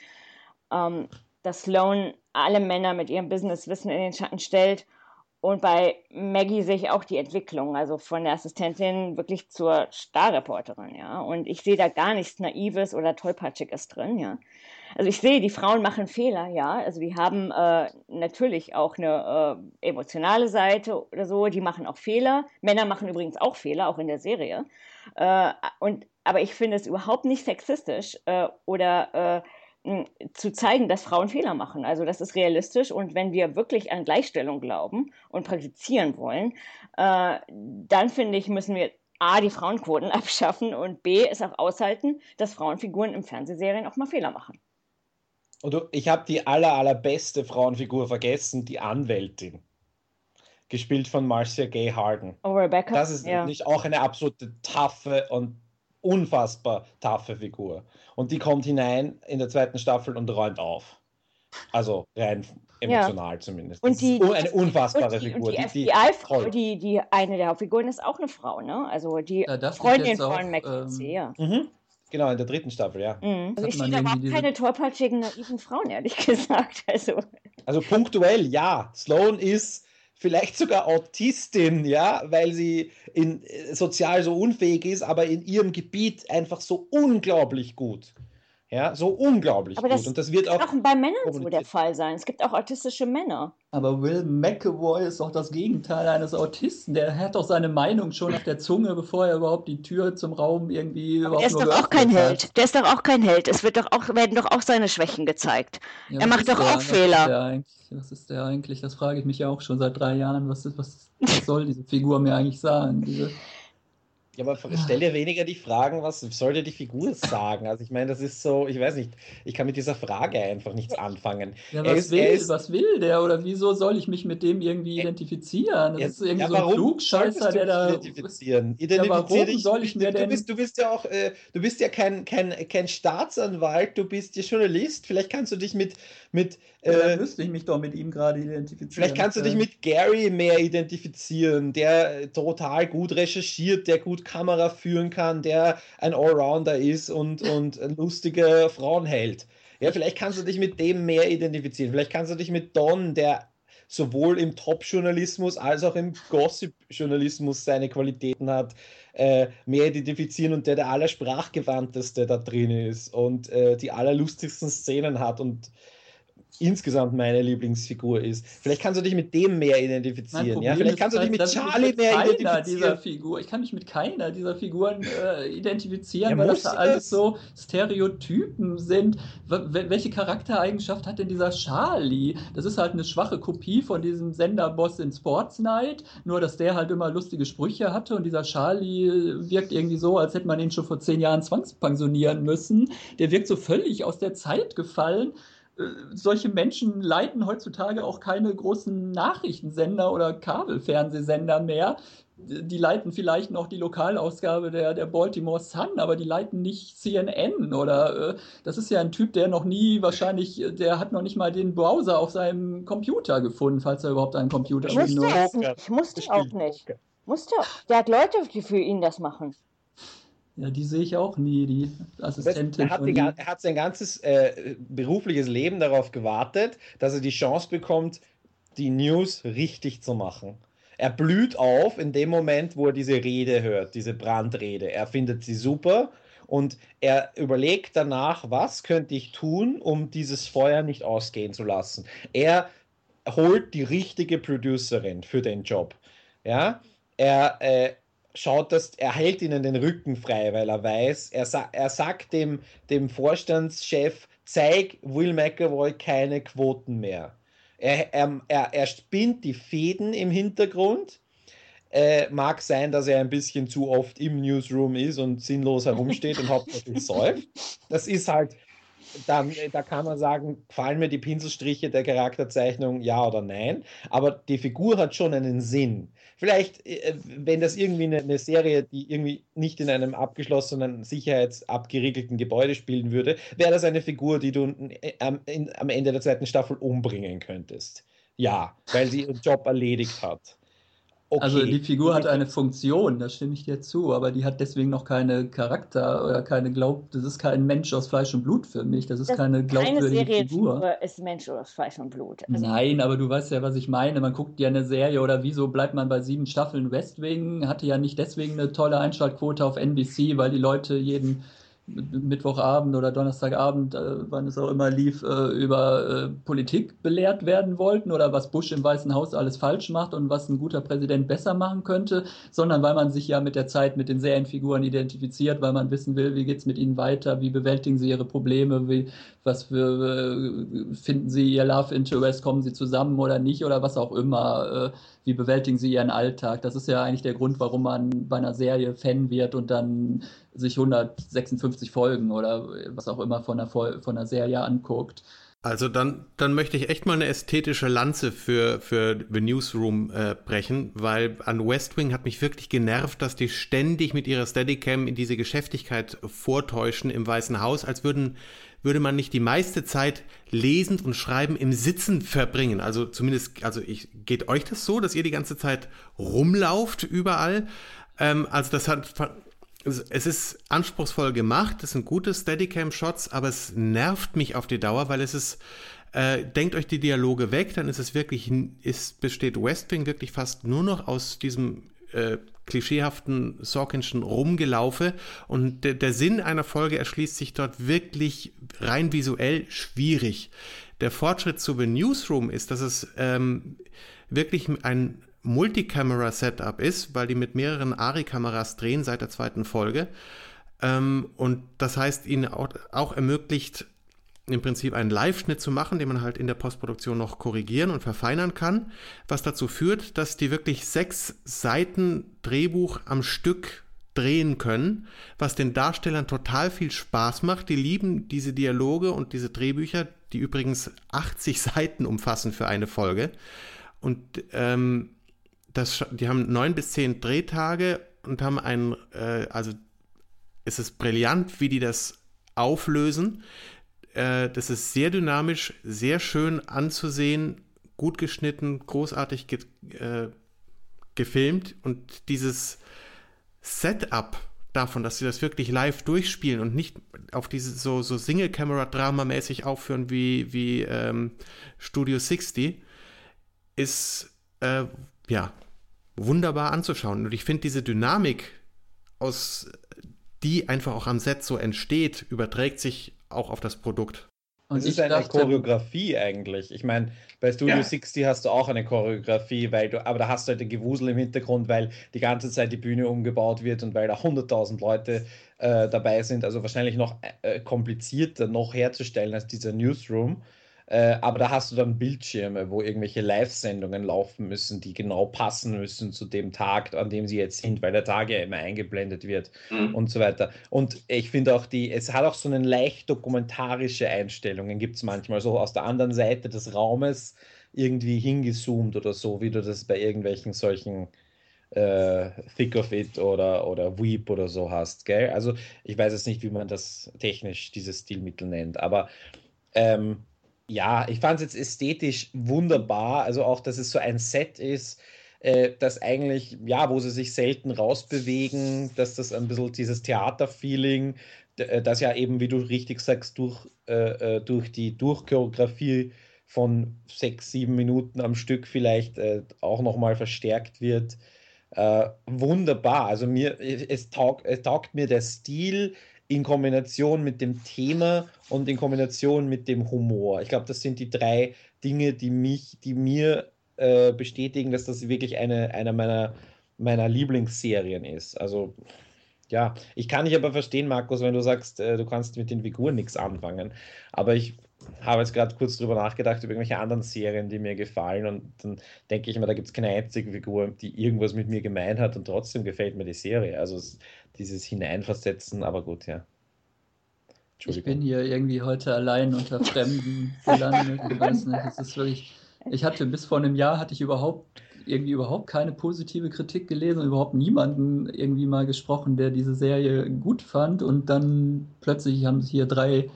Speaker 4: ähm, dass Sloan alle Männer mit ihrem Businesswissen in den Schatten stellt und bei Maggie sehe ich auch die Entwicklung, also von der Assistentin wirklich zur Starreporterin, ja. Und ich sehe da gar nichts Naives oder Tollpatschiges drin, ja. Also ich sehe, die Frauen machen Fehler, ja. Also die haben äh, natürlich auch eine äh, emotionale Seite oder so, die machen auch Fehler. Männer machen übrigens auch Fehler, auch in der Serie. Äh, und, aber ich finde es überhaupt nicht sexistisch äh, oder äh, zu zeigen, dass Frauen Fehler machen. Also das ist realistisch und wenn wir wirklich an Gleichstellung glauben und praktizieren wollen, äh, dann finde ich, müssen wir A, die Frauenquoten <laughs> abschaffen und B, es auch aushalten, dass Frauenfiguren im Fernsehserien auch mal Fehler machen.
Speaker 2: Und ich habe die aller, allerbeste Frauenfigur vergessen, die Anwältin. Gespielt von Marcia Gay Harden.
Speaker 4: Oh, Rebecca.
Speaker 2: Das ist ja. nicht auch eine absolute taffe und unfassbar taffe Figur. Und die kommt hinein in der zweiten Staffel und räumt auf. Also rein emotional ja. zumindest.
Speaker 4: Und die,
Speaker 2: eine unfassbare
Speaker 4: die,
Speaker 2: Figur.
Speaker 4: Die, die, die, die, die, eine der Hauptfiguren ist auch eine Frau, ne? Also die ja, Freundin von McKinsey, ähm, ja.
Speaker 2: Mhm. Genau, in der dritten Staffel, ja.
Speaker 4: Mhm. Also ich sehe aber auch keine tollpatschigen, naiven Frauen, ehrlich <laughs> gesagt. Also.
Speaker 2: also punktuell, ja. Sloan ist vielleicht sogar Autistin, ja, weil sie in, äh, sozial so unfähig ist, aber in ihrem Gebiet einfach so unglaublich gut. Ja, so unglaublich
Speaker 4: aber
Speaker 2: gut.
Speaker 4: Das
Speaker 2: und das wird auch,
Speaker 4: auch bei Männern so der Fall sein. Es gibt auch autistische Männer.
Speaker 3: Aber Will McAvoy ist doch das Gegenteil eines Autisten. Der hat doch seine Meinung schon auf der Zunge, bevor er überhaupt die Tür zum Raum irgendwie
Speaker 4: überhaupt Der ist doch auch kein hat. Held. Der ist doch auch kein Held. Es wird doch auch, werden doch auch seine Schwächen gezeigt. Ja, er macht doch auch Fehler.
Speaker 3: Was ist der eigentlich? Das frage ich mich ja auch schon seit drei Jahren. Was, ist, was, was <laughs> soll diese Figur mir eigentlich sagen? Diese
Speaker 2: Ja, aber stell dir weniger die Fragen, was soll dir die Figur sagen? Also ich meine, das ist so, ich weiß nicht, ich kann mit dieser Frage einfach nichts anfangen.
Speaker 3: Ja, was, ist, will, ist, was will der oder wieso soll ich mich mit dem irgendwie identifizieren? Das ist irgendwie
Speaker 2: ja,
Speaker 3: so ein Klugscheißer, der da...
Speaker 2: Identifizieren? Identifizier ja, warum dich, soll ich mir denn... Du bist, du bist ja auch, äh, du bist ja kein, kein, kein Staatsanwalt, du bist ja Journalist, vielleicht kannst du dich mit... mit
Speaker 3: äh, ja, dann müsste ich mich doch mit ihm gerade identifizieren.
Speaker 2: Vielleicht kannst du dich mit Gary mehr identifizieren, der total gut recherchiert, der gut Kamera führen kann, der ein Allrounder ist und, und lustige Frauen hält. Ja, vielleicht kannst du dich mit dem mehr identifizieren. Vielleicht kannst du dich mit Don, der sowohl im Top-Journalismus als auch im Gossip-Journalismus seine Qualitäten hat, äh, mehr identifizieren und der der allersprachgewandteste da drin ist und äh, die allerlustigsten Szenen hat und insgesamt meine Lieblingsfigur ist. Vielleicht kannst du dich mit dem mehr identifizieren. Ja? Vielleicht kannst du dich mit Charlie mit mehr identifizieren.
Speaker 3: Dieser Figur. Ich kann mich mit keiner dieser Figuren äh, identifizieren, ja, weil das da alles so Stereotypen sind. welche Charaktereigenschaft hat denn dieser Charlie? Das ist halt eine schwache Kopie von diesem Senderboss in Sports Night, nur dass der halt immer lustige Sprüche hatte und dieser Charlie wirkt irgendwie so, als hätte man ihn schon vor zehn Jahren zwangspensionieren müssen. Der wirkt so völlig aus der Zeit gefallen. Äh, solche Menschen leiten heutzutage auch keine großen Nachrichtensender oder Kabelfernsehsender mehr. Die leiten vielleicht noch die Lokalausgabe der, der Baltimore Sun, aber die leiten nicht CNN oder äh, das ist ja ein Typ, der noch nie wahrscheinlich, der hat noch nicht mal den Browser auf seinem Computer gefunden, falls er überhaupt einen Computer
Speaker 4: benutzt. Ich musste auch nicht. Musste. Der hat Leute, die für ihn das machen.
Speaker 3: Ja, die sehe ich auch nie, die Assistentin.
Speaker 2: Er hat, die, er hat sein ganzes äh, berufliches Leben darauf gewartet, dass er die Chance bekommt, die News richtig zu machen. Er blüht auf in dem Moment, wo er diese Rede hört, diese Brandrede. Er findet sie super und er überlegt danach, was könnte ich tun, um dieses Feuer nicht ausgehen zu lassen. Er holt die richtige Producerin für den Job. Ja, er, äh, schaut, dass er hält ihnen den Rücken frei, weil er weiß, er, sa er sagt dem, dem Vorstandschef, zeig Will McAvoy keine Quoten mehr. Er, er, er, er spinnt die Fäden im Hintergrund. Äh, mag sein, dass er ein bisschen zu oft im Newsroom ist und sinnlos herumsteht und hauptsächlich säuft. Das ist halt, dann, da kann man sagen, gefallen mir die Pinselstriche der Charakterzeichnung, ja oder nein. Aber die Figur hat schon einen Sinn. Vielleicht, äh, wenn das irgendwie eine, Serie, die irgendwie nicht in einem abgeschlossenen, sicherheitsabgeriegelten Gebäude spielen würde, wäre das eine Figur, die du in, am Ende der zweiten Staffel umbringen könntest. Ja, weil sie ihren Job erledigt hat.
Speaker 3: Okay. Also die Figur hat eine Funktion, da stimme ich dir zu, aber die hat deswegen noch keine Charakter oder keine Glaub, das ist kein Mensch aus Fleisch und Blut für mich, das ist das keine glaubwürdige keine Figur.
Speaker 4: ist Mensch aus Fleisch und Blut.
Speaker 3: Also Nein, aber du weißt ja, was ich meine. Man guckt ja eine Serie oder wieso bleibt man bei sieben Staffeln West Wing, hatte ja nicht deswegen eine tolle Einschaltquote auf NBC, weil die Leute jeden Mittwochabend oder Donnerstagabend, äh, wann es auch immer lief, äh, über äh, Politik belehrt werden wollten oder was Bush im Weißen Haus alles falsch macht und was ein guter Präsident besser machen könnte, sondern weil man sich ja mit der Zeit mit den Serienfiguren identifiziert, weil man wissen will, wie geht es mit ihnen weiter, wie bewältigen sie ihre Probleme, wie, was für, äh, finden sie ihr Love Interest, kommen sie zusammen oder nicht oder was auch immer, äh, wie bewältigen sie ihren Alltag. Das ist ja eigentlich der Grund, warum man bei einer Serie Fan wird und dann sich 156 Folgen oder was auch immer von einer, von einer Serie anguckt.
Speaker 1: Also dann, dann möchte ich echt mal eine ästhetische Lanze für, für The Newsroom äh, brechen, weil an West Wing hat mich wirklich genervt, dass die ständig mit ihrer Steadicam in diese Geschäftigkeit vortäuschen im Weißen Haus, als würden, würde man nicht die meiste Zeit lesend und schreiben im Sitzen verbringen. Also zumindest, also ich, geht euch das so, dass ihr die ganze Zeit rumlauft überall? Ähm, also das hat, es ist anspruchsvoll gemacht, es sind gute Steadicam-Shots, aber es nervt mich auf die Dauer, weil es ist, äh, denkt euch die Dialoge weg, dann ist es wirklich, ist, besteht West Wing wirklich fast nur noch aus diesem äh, klischeehaften Sorkinschen Rumgelaufe und der, der Sinn einer Folge erschließt sich dort wirklich rein visuell schwierig. Der Fortschritt zu The Newsroom ist, dass es ähm, wirklich ein Multicamera-Setup ist, weil die mit mehreren ARI-Kameras drehen seit der zweiten Folge. Ähm, und das heißt, ihnen auch, auch ermöglicht, im Prinzip einen Live-Schnitt zu machen, den man halt in der Postproduktion noch korrigieren und verfeinern kann, was dazu führt, dass die wirklich sechs Seiten Drehbuch am Stück drehen können, was den Darstellern total viel Spaß macht. Die lieben diese Dialoge und diese Drehbücher, die übrigens 80 <laughs> Seiten umfassen für eine Folge. Und ähm, das, die haben neun bis zehn Drehtage und haben einen, äh, also es ist brillant, wie die das auflösen. Äh, das ist sehr dynamisch, sehr schön anzusehen, gut geschnitten, großartig ge äh, gefilmt und dieses Setup davon, dass sie das wirklich live durchspielen und nicht auf diese so, so Single-Camera-Drama-mäßig aufführen wie, wie ähm, Studio 60, ist äh, ja wunderbar anzuschauen. Und ich finde diese Dynamik, aus die einfach auch am Set so entsteht, überträgt sich auch auf das Produkt.
Speaker 2: Und es ist eine dachte, Choreografie eigentlich. Ich meine, bei Studio ja. 60 hast du auch eine Choreografie, weil du, aber da hast du halt ein Gewusel im Hintergrund, weil die ganze Zeit die Bühne umgebaut wird und weil da 100.000 Leute äh, dabei sind. Also wahrscheinlich noch äh, komplizierter noch herzustellen als dieser Newsroom. Äh, aber da hast du dann Bildschirme, wo irgendwelche Live-Sendungen laufen müssen, die genau passen müssen zu dem Tag, an dem sie jetzt sind, weil der Tag ja immer eingeblendet wird mhm. und so weiter. Und ich finde auch, die, es hat auch so eine leicht dokumentarische Einstellungen, gibt es manchmal so aus der anderen Seite des Raumes irgendwie hingezoomt oder so, wie du das bei irgendwelchen solchen äh, Thick of It oder, oder Weep oder so hast, gell? Also ich weiß jetzt nicht, wie man das technisch, dieses Stilmittel nennt, aber ähm, ja, ich fand es jetzt ästhetisch wunderbar. Also auch, dass es so ein Set ist, äh, das eigentlich, ja, wo sie sich selten rausbewegen, dass das ein bisschen dieses Theaterfeeling, äh, das ja eben, wie du richtig sagst, durch, äh, äh, durch die Durchchoreografie von sechs, sieben Minuten am Stück vielleicht äh, auch nochmal verstärkt wird. Äh, wunderbar. Also mir, es, taug, es taugt mir der Stil, in Kombination mit dem Thema und in Kombination mit dem Humor. Ich glaube, das sind die drei Dinge, die mich, die mir äh, bestätigen, dass das wirklich eine, eine meiner, meiner Lieblingsserien ist. Also ja, ich kann dich aber verstehen, Markus, wenn du sagst, äh, du kannst mit den Figuren nichts anfangen. Aber ich habe jetzt gerade kurz drüber nachgedacht, über irgendwelche anderen Serien, die mir gefallen. Und dann denke ich mir, da gibt es keine einzige Figur, die irgendwas mit mir gemein hat und trotzdem gefällt mir die Serie. Also es, dieses Hineinversetzen, aber gut, ja.
Speaker 3: Ich bin hier irgendwie heute allein unter Fremden <laughs> gelandet. Ich weiß nicht, es ist wirklich. Ich hatte bis vor einem Jahr hatte ich überhaupt irgendwie überhaupt keine positive Kritik gelesen und überhaupt niemanden irgendwie mal gesprochen, der diese Serie gut fand. Und dann plötzlich haben sich hier drei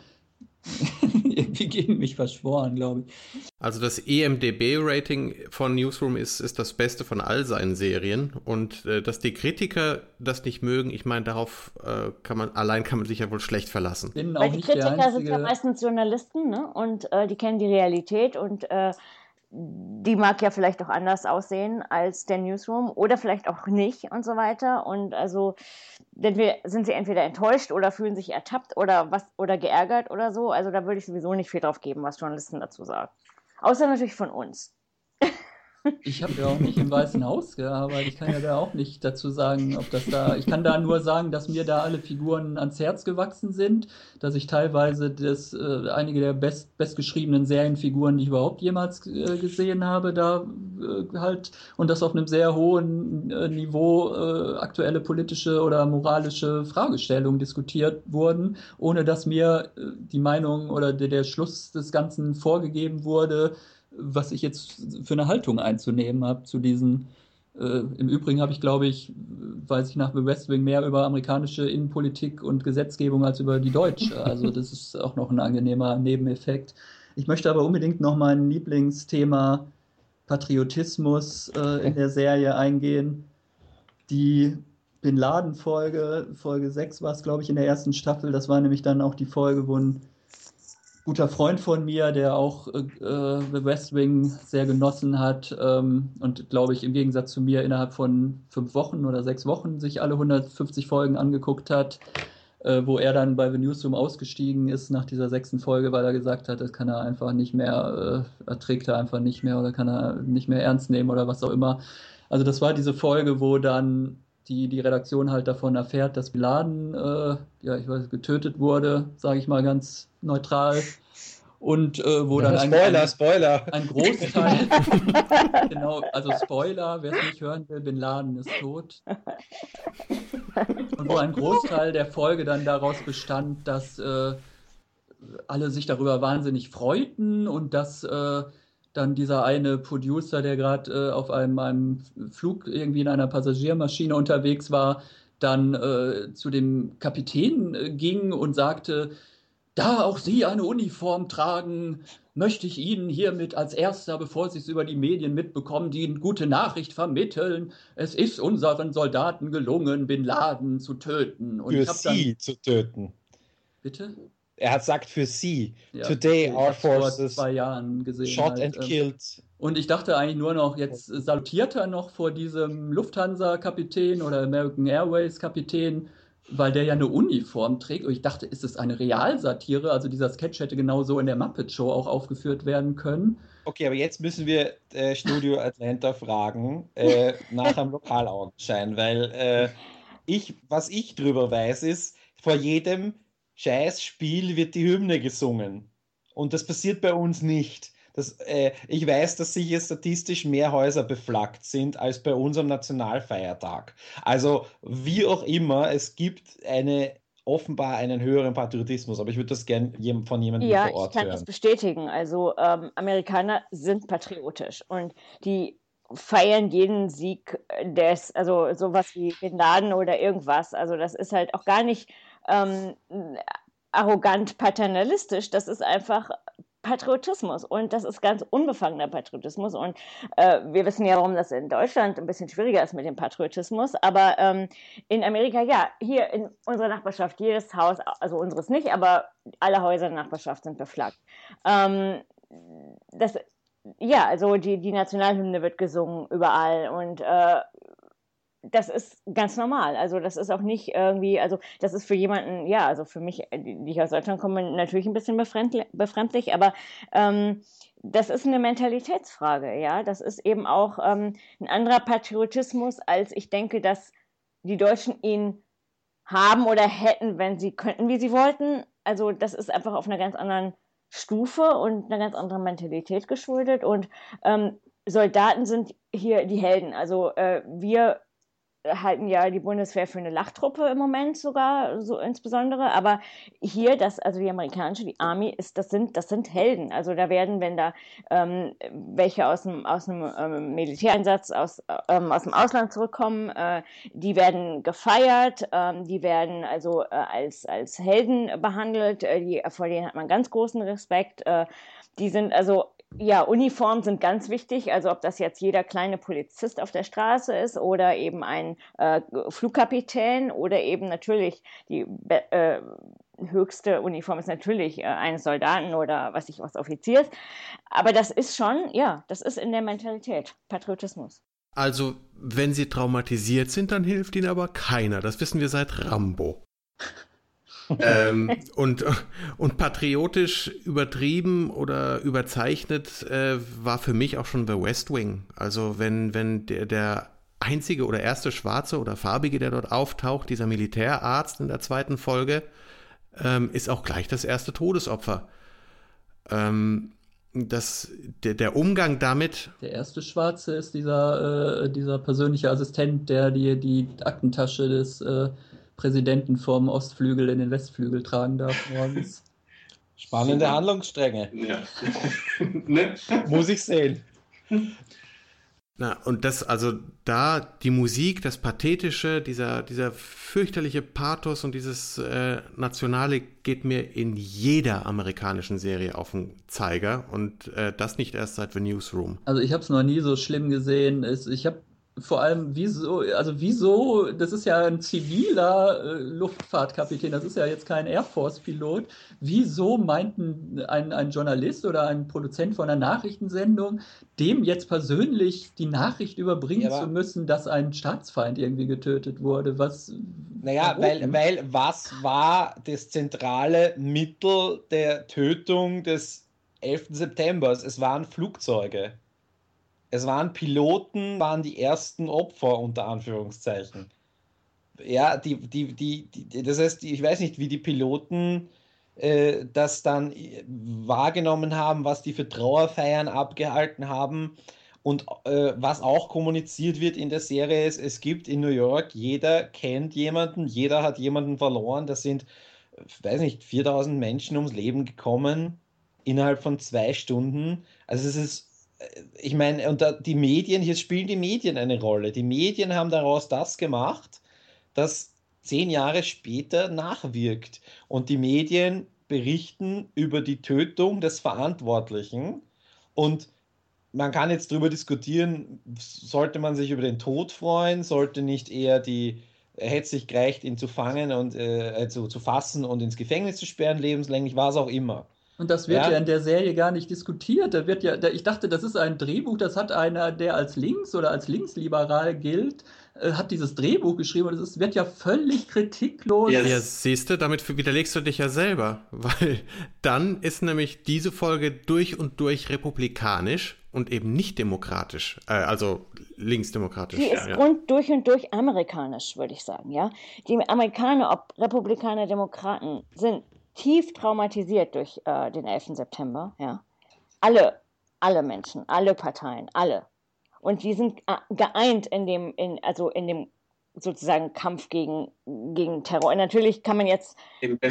Speaker 3: <laughs> irgendwie gegen mich verschworen, glaube ich.
Speaker 1: Also das EMDB-Rating von Newsroom ist, ist das Beste von all seinen Serien. Und äh, dass die Kritiker das nicht mögen, ich meine, darauf äh, kann man, allein kann man sich ja wohl schlecht verlassen.
Speaker 4: Bin Weil die Kritiker sind ja meistens Journalisten, ne? Und äh, die kennen die Realität und äh, die mag ja vielleicht auch anders aussehen als der Newsroom oder vielleicht auch nicht und so weiter. Und also denn wir sind sie entweder enttäuscht oder fühlen sich ertappt oder was oder geärgert oder so. Also da würde ich sowieso nicht viel drauf geben, was Journalisten dazu sagen. Außer natürlich von uns.
Speaker 3: Ich habe ja auch nicht im Weißen Haus gearbeitet. Ich kann ja da auch nicht dazu sagen, ob das da. Ich kann da nur sagen, dass mir da alle Figuren ans Herz gewachsen sind, dass ich teilweise das, äh, einige der best, bestgeschriebenen Serienfiguren, die ich überhaupt jemals äh, gesehen habe, da äh, halt und das auf einem sehr hohen äh, Niveau äh, aktuelle politische oder moralische Fragestellungen diskutiert wurden, ohne dass mir äh, die Meinung oder der, der Schluss des Ganzen vorgegeben wurde was ich jetzt für eine Haltung einzunehmen habe zu diesen. Äh, Im Übrigen habe ich, glaube ich, weiß ich nach The West Wing mehr über amerikanische Innenpolitik und Gesetzgebung als über die deutsche. <laughs> Also das ist auch noch ein angenehmer Nebeneffekt. Ich möchte aber unbedingt noch mein Lieblingsthema Patriotismus äh, in der Serie eingehen. Die Bin Laden-Folge, Folge 6 war es, glaube ich, in der ersten Staffel. Das war nämlich dann auch die Folge, wo ein guter Freund von mir, der auch äh, The West Wing sehr genossen hat ähm, und glaube ich im Gegensatz zu mir innerhalb von fünf Wochen oder sechs Wochen sich alle 150 Folgen angeguckt hat, äh, wo er dann bei The Newsroom ausgestiegen ist nach dieser sechsten Folge, weil er gesagt hat, das kann er einfach nicht mehr, äh, erträgt er einfach nicht mehr oder kann er nicht mehr ernst nehmen oder was auch immer. Also das war diese Folge, wo dann die, die Redaktion halt davon erfährt, dass Laden, äh, ja, ich weiß, getötet wurde, sage ich mal ganz neutral. Und äh, wo ja, dann
Speaker 2: Spoiler, ein, Spoiler.
Speaker 3: ein Großteil, <laughs> genau, also Spoiler, wer es nicht hören will, Bin Laden ist tot. Und wo ein Großteil der Folge dann daraus bestand, dass äh, alle sich darüber wahnsinnig freuten und dass äh, dann dieser eine Producer, der gerade äh, auf einem, einem, Flug irgendwie in einer Passagiermaschine unterwegs war, dann äh, zu dem Kapitän äh, ging und sagte, da auch Sie eine Uniform tragen, möchte ich Ihnen hiermit als Erster, bevor Sie es über die Medien mitbekommen, die gute Nachricht vermitteln. Es ist unseren Soldaten gelungen, Bin Laden zu töten.
Speaker 2: Und Für Sie dann... zu töten.
Speaker 3: Bitte?
Speaker 2: Er hat gesagt für Sie. Ja, Today our forces
Speaker 3: vor zwei Jahren gesehen
Speaker 2: shot halt, and ähm, killed.
Speaker 3: Und ich dachte eigentlich nur noch, jetzt salutiert er noch vor diesem Lufthansa-Kapitän oder American Airways-Kapitän weil der ja eine Uniform trägt. Und ich dachte, ist es eine Realsatire? Also dieser Sketch hätte genauso in der Muppet Show auch aufgeführt werden können.
Speaker 2: Okay, aber jetzt müssen wir äh, Studio Atlanta fragen äh, nach einem Lokalaugenschein, weil äh, ich, was ich drüber weiß, ist, vor jedem Scheißspiel wird die Hymne gesungen. Und das passiert bei uns nicht. Das, äh, ich weiß, dass sicher statistisch mehr Häuser beflaggt sind als bei unserem Nationalfeiertag. Also wie auch immer, es gibt eine offenbar einen höheren Patriotismus, aber ich würde das gerne von jemandem
Speaker 4: ja,
Speaker 2: vor Ort hören.
Speaker 4: Ja, ich kann das bestätigen. Also ähm, Amerikaner sind patriotisch und die feiern jeden Sieg des, also sowas wie Bin Laden oder irgendwas. Also das ist halt auch gar nicht ähm, arrogant paternalistisch, das ist einfach Patriotismus und das ist ganz unbefangener Patriotismus. Und äh, wir wissen ja, warum das in Deutschland ein bisschen schwieriger ist mit dem Patriotismus, aber ähm, in Amerika, ja, hier in unserer Nachbarschaft, jedes Haus, also unseres nicht, aber alle Häuser in der Nachbarschaft sind beflaggt. Ähm, das, ja, also die, die Nationalhymne wird gesungen überall und äh, das ist ganz normal. Also das ist auch nicht irgendwie, also das ist für jemanden, ja, also für mich, äh, die ich aus Deutschland komme, natürlich ein bisschen befremdlich, aber ähm, das ist eine Mentalitätsfrage, ja. Das ist eben auch ähm, ein anderer Patriotismus, als ich denke, dass die Deutschen ihn haben oder hätten, wenn sie könnten, wie sie wollten. Also das ist einfach auf einer ganz anderen Stufe und einer ganz anderen Mentalität geschuldet. Und ähm, Soldaten sind hier die Helden. Also äh, wir halten ja die Bundeswehr für eine Lachtruppe im Moment sogar, so insbesondere. Aber hier, das, also die amerikanische, die Army, ist, das sind, das sind Helden. Also da werden, wenn da ähm, welche aus dem, aus dem ähm, Militäreinsatz aus, ähm, aus dem Ausland zurückkommen, äh, die werden gefeiert, ähm, die werden also äh, als, als Helden behandelt, äh, die, vor denen hat man ganz großen Respekt. Äh, die sind also ja, Uniformen sind ganz wichtig. Also ob das jetzt jeder kleine Polizist auf der Straße ist oder eben ein äh, Flugkapitän oder eben natürlich die äh, höchste Uniform ist natürlich äh, eines Soldaten oder was ich was Offiziers. Aber das ist schon, ja, das ist in der Mentalität Patriotismus.
Speaker 1: Also wenn sie traumatisiert sind, dann hilft ihnen aber keiner. Das wissen wir seit Rambo ähm, <laughs> und, und patriotisch übertrieben oder überzeichnet äh, war für mich auch schon The West Wing. Also wenn, wenn der, der einzige oder erste Schwarze oder Farbige, der dort auftaucht, dieser Militärarzt in der zweiten Folge, ähm, ist auch gleich das erste Todesopfer. Ähm, das, der, der, Umgang damit.
Speaker 3: Der erste Schwarze ist dieser, äh, dieser persönliche Assistent, der die, die Aktentasche des äh, Präsidenten vom Ostflügel in den Westflügel tragen darf morgens. <laughs>
Speaker 2: Spannende Handlungsstränge. Ja. <laughs> ne? Muss ich sehen.
Speaker 1: Na, und das, also da die Musik, das Pathetische, dieser, dieser fürchterliche Pathos und dieses äh, Nationale geht mir in jeder amerikanischen Serie auf den Zeiger und äh, das nicht erst seit The Newsroom.
Speaker 3: Also ich habe es noch nie so schlimm gesehen. Ich habe vor allem, wieso, also wieso, das ist ja ein ziviler äh, Luftfahrtkapitän, das ist ja jetzt kein Air Force-Pilot. Wieso meinten ein, ein Journalist oder ein Produzent von einer Nachrichtensendung, dem jetzt persönlich die Nachricht überbringen ja, zu müssen, dass ein Staatsfeind irgendwie getötet wurde? Was.
Speaker 2: Naja, weil, weil was war das zentrale Mittel der Tötung des 11. September? Es waren Flugzeuge. Es waren Piloten, waren die ersten Opfer unter Anführungszeichen. Ja, die, die, die, die das heißt, ich weiß nicht, wie die Piloten äh, das dann wahrgenommen haben, was die für Trauerfeiern abgehalten haben Und äh, was auch kommuniziert wird in der Serie ist, es gibt in New York, jeder kennt jemanden, jeder hat jemanden verloren. Das sind, weiß nicht, 4000 Menschen ums Leben gekommen innerhalb von zwei Stunden. Also es ist, äh, ich meine, und da, die Medien, hier spielen die Medien eine Rolle. Die Medien haben daraus das gemacht, das zehn Jahre später nachwirkt. Und die Medien berichten über die Tötung des Verantwortlichen und man kann jetzt darüber diskutieren, sollte man sich über den Tod freuen, sollte nicht eher die, hätte sich gereicht, ihn zu fangen und äh, also zu fassen und ins Gefängnis zu sperren, lebenslänglich, war es auch immer.
Speaker 3: Und das wird ja. ja. in der Serie gar nicht diskutiert. Da wird ja, da, ich dachte, das ist ein Drehbuch, das hat einer, der als links oder als linksliberal gilt, äh, hat dieses Drehbuch geschrieben und es wird ja völlig kritiklos.
Speaker 1: Ja, ja siehst du, damit widerlegst du dich ja selber, <laughs> weil dann ist nämlich diese Folge durch und durch republikanisch und eben nicht demokratisch, äh, also linksdemokratisch.
Speaker 4: Die ist ja. rund durch und durch amerikanisch, würde ich sagen, ja. Die Amerikaner, ob Republikaner, Demokraten, sind tief traumatisiert durch äh, den 11. September, ja. Alle, alle Menschen, alle Parteien, alle. Und die sind äh, geeint in dem, in, also in dem sozusagen Kampf gegen, gegen Terror. Und natürlich kann man jetzt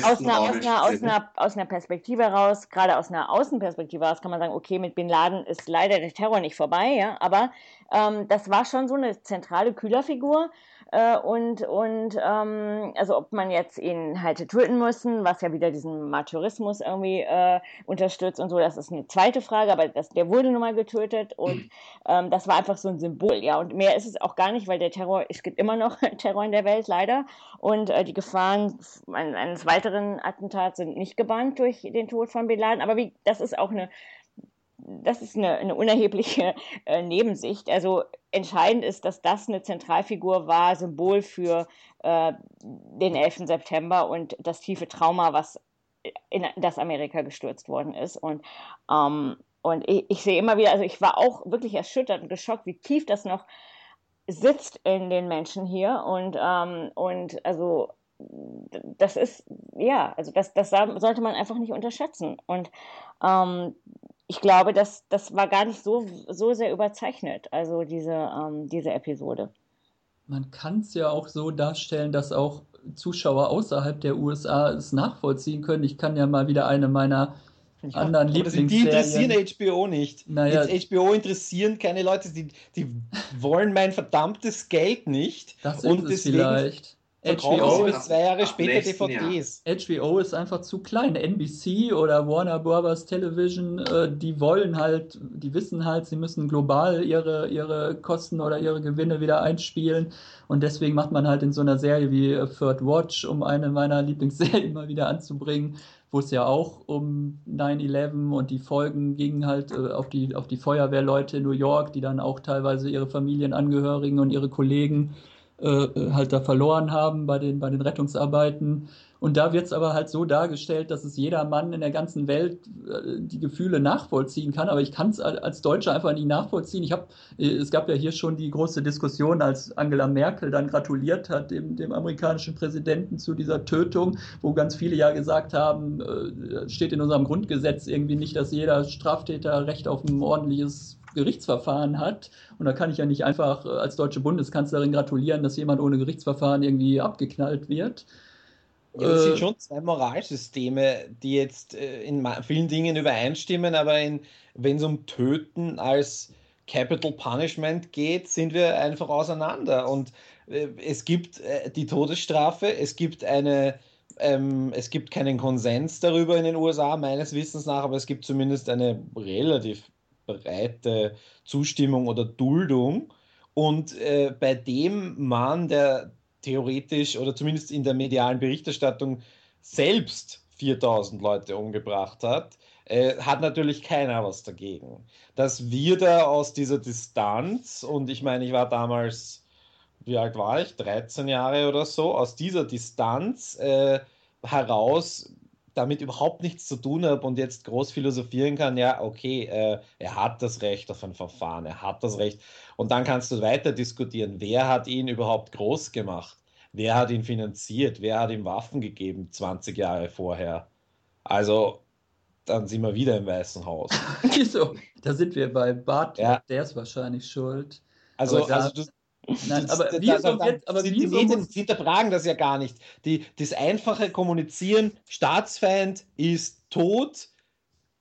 Speaker 4: aus einer, aus, einer, aus, einer, aus einer Perspektive heraus, gerade aus einer Außenperspektive heraus, kann man sagen, okay, mit Bin Laden ist leider der Terror nicht vorbei, ja, aber ähm, das war schon so eine zentrale Kühlerfigur äh, und, und ähm, also ob man jetzt ihn halt töten müssen, was ja wieder diesen Martyrismus irgendwie äh, unterstützt und so, das ist eine zweite Frage, aber das, der wurde nun mal getötet und ähm, das war einfach so ein Symbol, ja, und mehr ist es auch gar nicht, weil der Terror, es gibt immer noch <laughs> Terror in der Welt, leider, und äh, die Gefahren eines weiteren Attentats sind nicht gebannt durch den Tod von Bin Laden, aber wie, das ist auch eine das ist eine, eine unerhebliche <laughs> äh, Nebensicht. Also entscheidend ist, dass das eine Zentralfigur war, Symbol für äh, den 11. September und das tiefe Trauma, was in das Amerika gestürzt worden ist. Und, ähm, und ich, ich, sehe immer wieder, also ich war auch wirklich erschüttert und geschockt, wie tief das noch sitzt in den Menschen hier. Und, ähm, und also das ist, ja, also das, das sollte man einfach nicht unterschätzen. Und ähm, ich glaube, das, das war gar nicht so, so sehr überzeichnet, also diese, ähm, diese Episode.
Speaker 3: Man kann es ja auch so darstellen, dass auch Zuschauer außerhalb der USA es nachvollziehen können. Ich kann ja mal wieder eine meiner anderen Lieblingsserien...
Speaker 2: Die interessieren HBO nicht. Naja, Jetzt HBO interessieren keine Leute, die, die wollen mein verdammtes Geld nicht.
Speaker 3: Das ist und es deswegen, vielleicht.
Speaker 2: HBO ist zwei Jahre später DVDs.
Speaker 3: HBO ist einfach zu klein. NBC oder Warner Brothers Television, äh, die wollen halt, die wissen halt, sie müssen global ihre, ihre Kosten oder ihre Gewinne wieder einspielen. Und deswegen macht man halt in so einer Serie wie Third Watch, um eine meiner Lieblingsserien <laughs> mal wieder anzubringen, wo es ja auch um 9-11 und die Folgen gingen halt äh, auf, die, auf die Feuerwehrleute in New York, die dann auch teilweise ihre Familienangehörigen und ihre Kollegen äh, halt da verloren haben bei den, bei den Rettungsarbeiten. Und da wird es aber halt so dargestellt, dass es jeder Mann in der ganzen Welt äh, die Gefühle nachvollziehen kann. Aber ich kann es als Deutscher einfach nicht nachvollziehen. Ich hab, äh, es gab ja hier schon die große Diskussion, als Angela Merkel dann gratuliert hat, dem, dem amerikanischen Präsidenten zu dieser Tötung, wo ganz viele ja gesagt haben, äh, steht in unserem Grundgesetz irgendwie nicht, dass jeder Straftäter Recht auf ein ordentliches Gerichtsverfahren hat. Und da kann ich ja nicht einfach äh, als deutsche Bundeskanzlerin gratulieren, dass jemand ohne Gerichtsverfahren irgendwie abgeknallt wird.
Speaker 2: Ja, das sind äh, schon zwei Moralsysteme, die jetzt äh, in vielen Dingen übereinstimmen, aber wenn es um Töten als Capital Punishment geht, sind wir einfach auseinander. Und es gibt die Todesstrafe, es gibt eine ähm, es gibt keinen Konsens darüber in den USA, meines Wissens nach, aber es gibt zumindest eine relativ breite Zustimmung oder Duldung. Und äh, bei dem Mann, der theoretisch oder zumindest in der medialen Berichterstattung selbst 4000 Leute umgebracht hat, äh, hat natürlich keiner was dagegen. Dass wir da aus dieser Distanz, und ich meine, ich war damals, wie alt war ich? 13 Jahre oder so, aus dieser Distanz äh, heraus damit überhaupt nichts zu tun habe und jetzt groß philosophieren kann, ja, okay, äh, er hat das Recht auf ein Verfahren, er hat das Recht. Und dann kannst du weiter diskutieren, wer hat ihn überhaupt groß gemacht? Wer hat ihn finanziert? Wer hat ihm Waffen gegeben 20 Jahre vorher? Also, dann sind wir wieder im Weißen Haus. <laughs>
Speaker 3: Wieso? Da sind wir bei Bart, ja. der ist wahrscheinlich schuld.
Speaker 2: Also, da, also du, Nein, aber da, wieso da, jetzt, aber die Medien muss... hinterfragen das ja gar nicht. Die, das einfache Kommunizieren, Staatsfeind ist tot,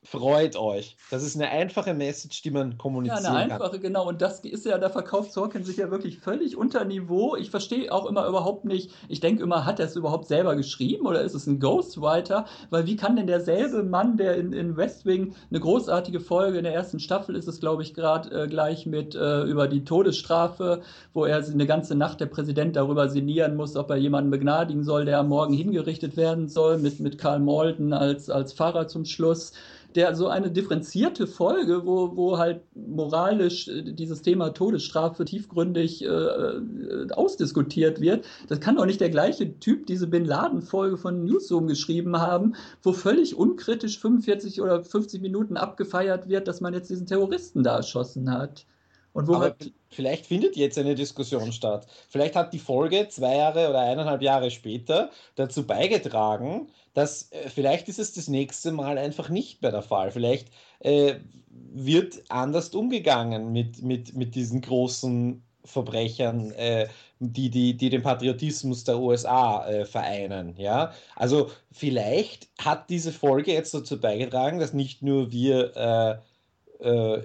Speaker 2: freut euch. Das ist eine einfache Message, die man kommunizieren kann. Ja, eine einfache, kann.
Speaker 3: genau. Und das ist ja, da verkauft Sorkin sich ja wirklich völlig unter Niveau. Ich verstehe auch immer überhaupt nicht, ich denke immer, hat er es überhaupt selber geschrieben oder ist es ein Ghostwriter? Weil wie kann denn derselbe Mann, der in, in West Wing eine großartige Folge in der ersten Staffel ist es, glaube ich, gerade äh, gleich mit äh, über die Todesstrafe, wo er eine ganze Nacht der Präsident darüber sinnieren muss, ob er jemanden begnadigen soll, der am Morgen hingerichtet werden soll, mit, mit Karl Malden als, als Pfarrer zum Schluss der so eine differenzierte Folge, wo, wo halt moralisch äh, dieses Thema Todesstrafe tiefgründig äh, äh, ausdiskutiert wird. Das kann doch nicht der gleiche Typ diese Bin Laden-Folge von Newsroom geschrieben haben, wo völlig unkritisch 45 oder 50 Minuten abgefeiert wird, dass man jetzt diesen Terroristen da erschossen hat.
Speaker 2: Und wo halt vielleicht findet jetzt eine Diskussion statt. Vielleicht hat die Folge zwei Jahre oder eineinhalb Jahre später dazu beigetragen, dass äh, vielleicht ist es das nächste Mal einfach nicht mehr der Fall. Vielleicht äh, wird anders umgegangen mit, mit, mit diesen großen Verbrechern, äh, die, die, die den Patriotismus der USA äh, vereinen. Ja? Also vielleicht hat diese Folge jetzt dazu beigetragen, dass nicht nur wir äh,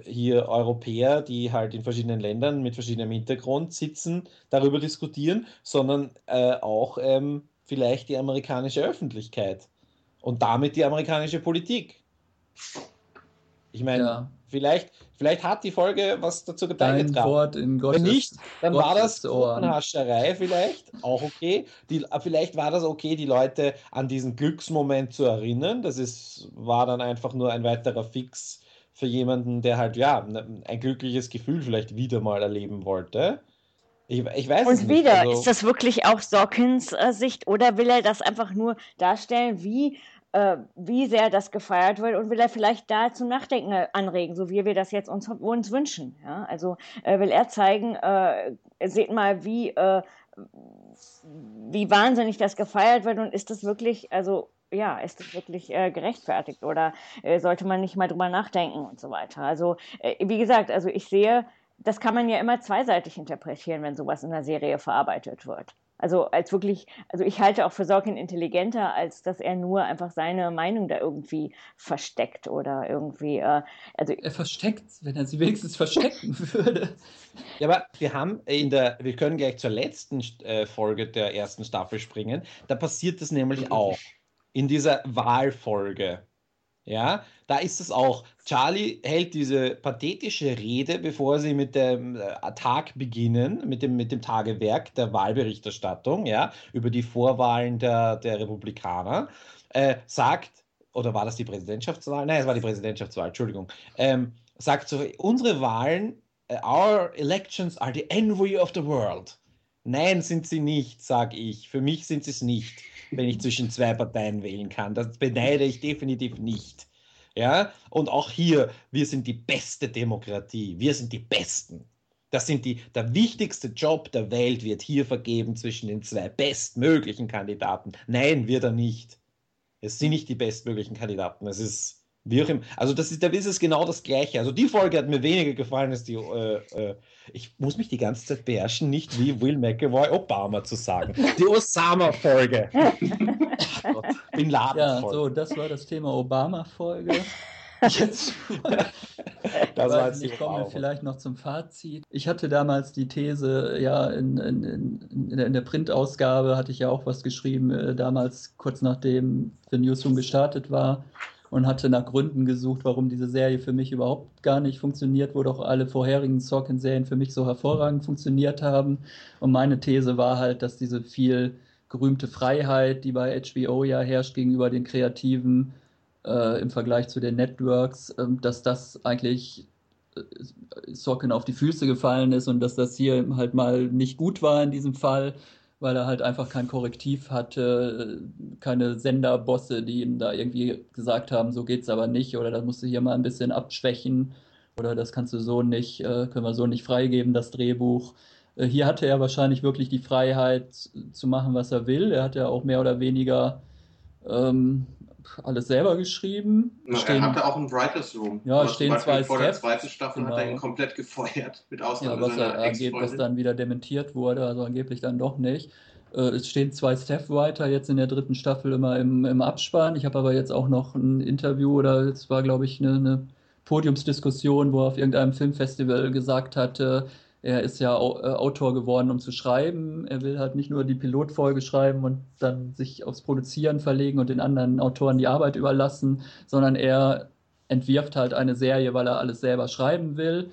Speaker 2: hier Europäer, die halt in verschiedenen Ländern mit verschiedenem Hintergrund sitzen, darüber diskutieren, sondern äh, auch ähm, vielleicht die amerikanische Öffentlichkeit und damit die amerikanische Politik. Ich meine, ja. vielleicht, vielleicht hat die Folge was dazu beigetragen. Wenn nicht, dann Gottes war das Hascherei vielleicht auch okay. Die, vielleicht war das okay, die Leute an diesen Glücksmoment zu erinnern. Das ist, war dann einfach nur ein weiterer Fix für jemanden, der halt, ja, ne, ein glückliches Gefühl vielleicht wieder mal erleben wollte. Ich, ich weiß
Speaker 4: Und wieder, also, ist das wirklich auch Sorkins äh, Sicht oder will er das einfach nur darstellen, wie, äh, wie sehr das gefeiert wird und will er vielleicht da zum Nachdenken anregen, so wie wir das jetzt uns, uns wünschen. Ja? Also äh, will er zeigen, äh, seht mal, wie, äh, wie wahnsinnig das gefeiert wird und ist das wirklich, also ja, ist das wirklich äh, gerechtfertigt oder äh, sollte man nicht mal drüber nachdenken und so weiter. Also, äh, wie gesagt, also ich sehe, das kann man ja immer zweiseitig interpretieren, wenn sowas in der Serie verarbeitet wird. Also als wirklich, also ich halte auch für Sorkin intelligenter, als dass er nur einfach seine Meinung da irgendwie versteckt oder irgendwie. Äh, also
Speaker 3: er versteckt, wenn er sie wenigstens verstecken <laughs> würde.
Speaker 2: Ja, aber wir haben in der, wir können gleich zur letzten äh, Folge der ersten Staffel springen. Da passiert das nämlich auch in dieser Wahlfolge. Ja, da ist es auch. Charlie hält diese pathetische Rede, bevor sie mit dem äh, Tag beginnen, mit dem, mit dem Tagewerk der Wahlberichterstattung, ja, über die Vorwahlen der, der Republikaner, äh, sagt, oder war das die Präsidentschaftswahl? Nein, es war die Präsidentschaftswahl, Entschuldigung. Ähm, sagt so, unsere Wahlen, uh, our elections are the envy of the world. Nein, sind sie nicht, sage ich. Für mich sind sie es nicht wenn ich zwischen zwei Parteien wählen kann. Das beneide ich definitiv nicht. Ja, und auch hier, wir sind die beste Demokratie. Wir sind die Besten. Das sind die, der wichtigste Job der Welt wird hier vergeben zwischen den zwei bestmöglichen Kandidaten. Nein, wird er nicht. Es sind nicht die bestmöglichen Kandidaten. Es ist wie auch immer. Also das ist, da ist es genau das Gleiche. Also die Folge hat mir weniger gefallen als die. Äh, äh, ich muss mich die ganze Zeit beherrschen, nicht wie Will McAvoy Obama zu sagen. Die Osama-Folge. <laughs>
Speaker 3: Bin Laden. Ja, so, das war das Thema Obama-Folge. Jetzt. <laughs> jetzt ich komme vielleicht noch zum Fazit. Ich hatte damals die These, ja, in, in, in, in der Printausgabe hatte ich ja auch was geschrieben, äh, damals kurz nachdem The Newsroom gestartet war und hatte nach Gründen gesucht, warum diese Serie für mich überhaupt gar nicht funktioniert, wo doch alle vorherigen Sorkin-Serien für mich so hervorragend funktioniert haben. Und meine These war halt, dass diese viel gerühmte Freiheit, die bei HBO ja herrscht gegenüber den Kreativen äh, im Vergleich zu den Networks, äh, dass das eigentlich äh, Sorkin auf die Füße gefallen ist und dass das hier halt mal nicht gut war in diesem Fall weil er halt einfach kein Korrektiv hatte, keine Senderbosse, die ihm da irgendwie gesagt haben, so geht's aber nicht oder das musst du hier mal ein bisschen abschwächen oder das kannst du so nicht, äh, können wir so nicht freigeben, das Drehbuch. Äh, hier hatte er wahrscheinlich wirklich die Freiheit zu machen, was er will. Er hat ja auch mehr oder weniger ähm, alles selber geschrieben.
Speaker 1: Na, stehen, er hatte auch ein Writers Room.
Speaker 3: Ja, stehen zwei
Speaker 1: Vor der zweiten Staffel genau. hat er ihn komplett gefeuert, mit Ausnahme
Speaker 3: ja, was seiner er, was dann wieder dementiert wurde, also angeblich dann doch nicht. Äh, es stehen zwei Staff-Writer jetzt in der dritten Staffel immer im, im Abspann. Ich habe aber jetzt auch noch ein Interview oder es war, glaube ich, eine, eine Podiumsdiskussion, wo er auf irgendeinem Filmfestival gesagt hatte, er ist ja äh, Autor geworden, um zu schreiben. Er will halt nicht nur die Pilotfolge schreiben und dann sich aufs Produzieren verlegen und den anderen Autoren die Arbeit überlassen, sondern er entwirft halt eine Serie, weil er alles selber schreiben will.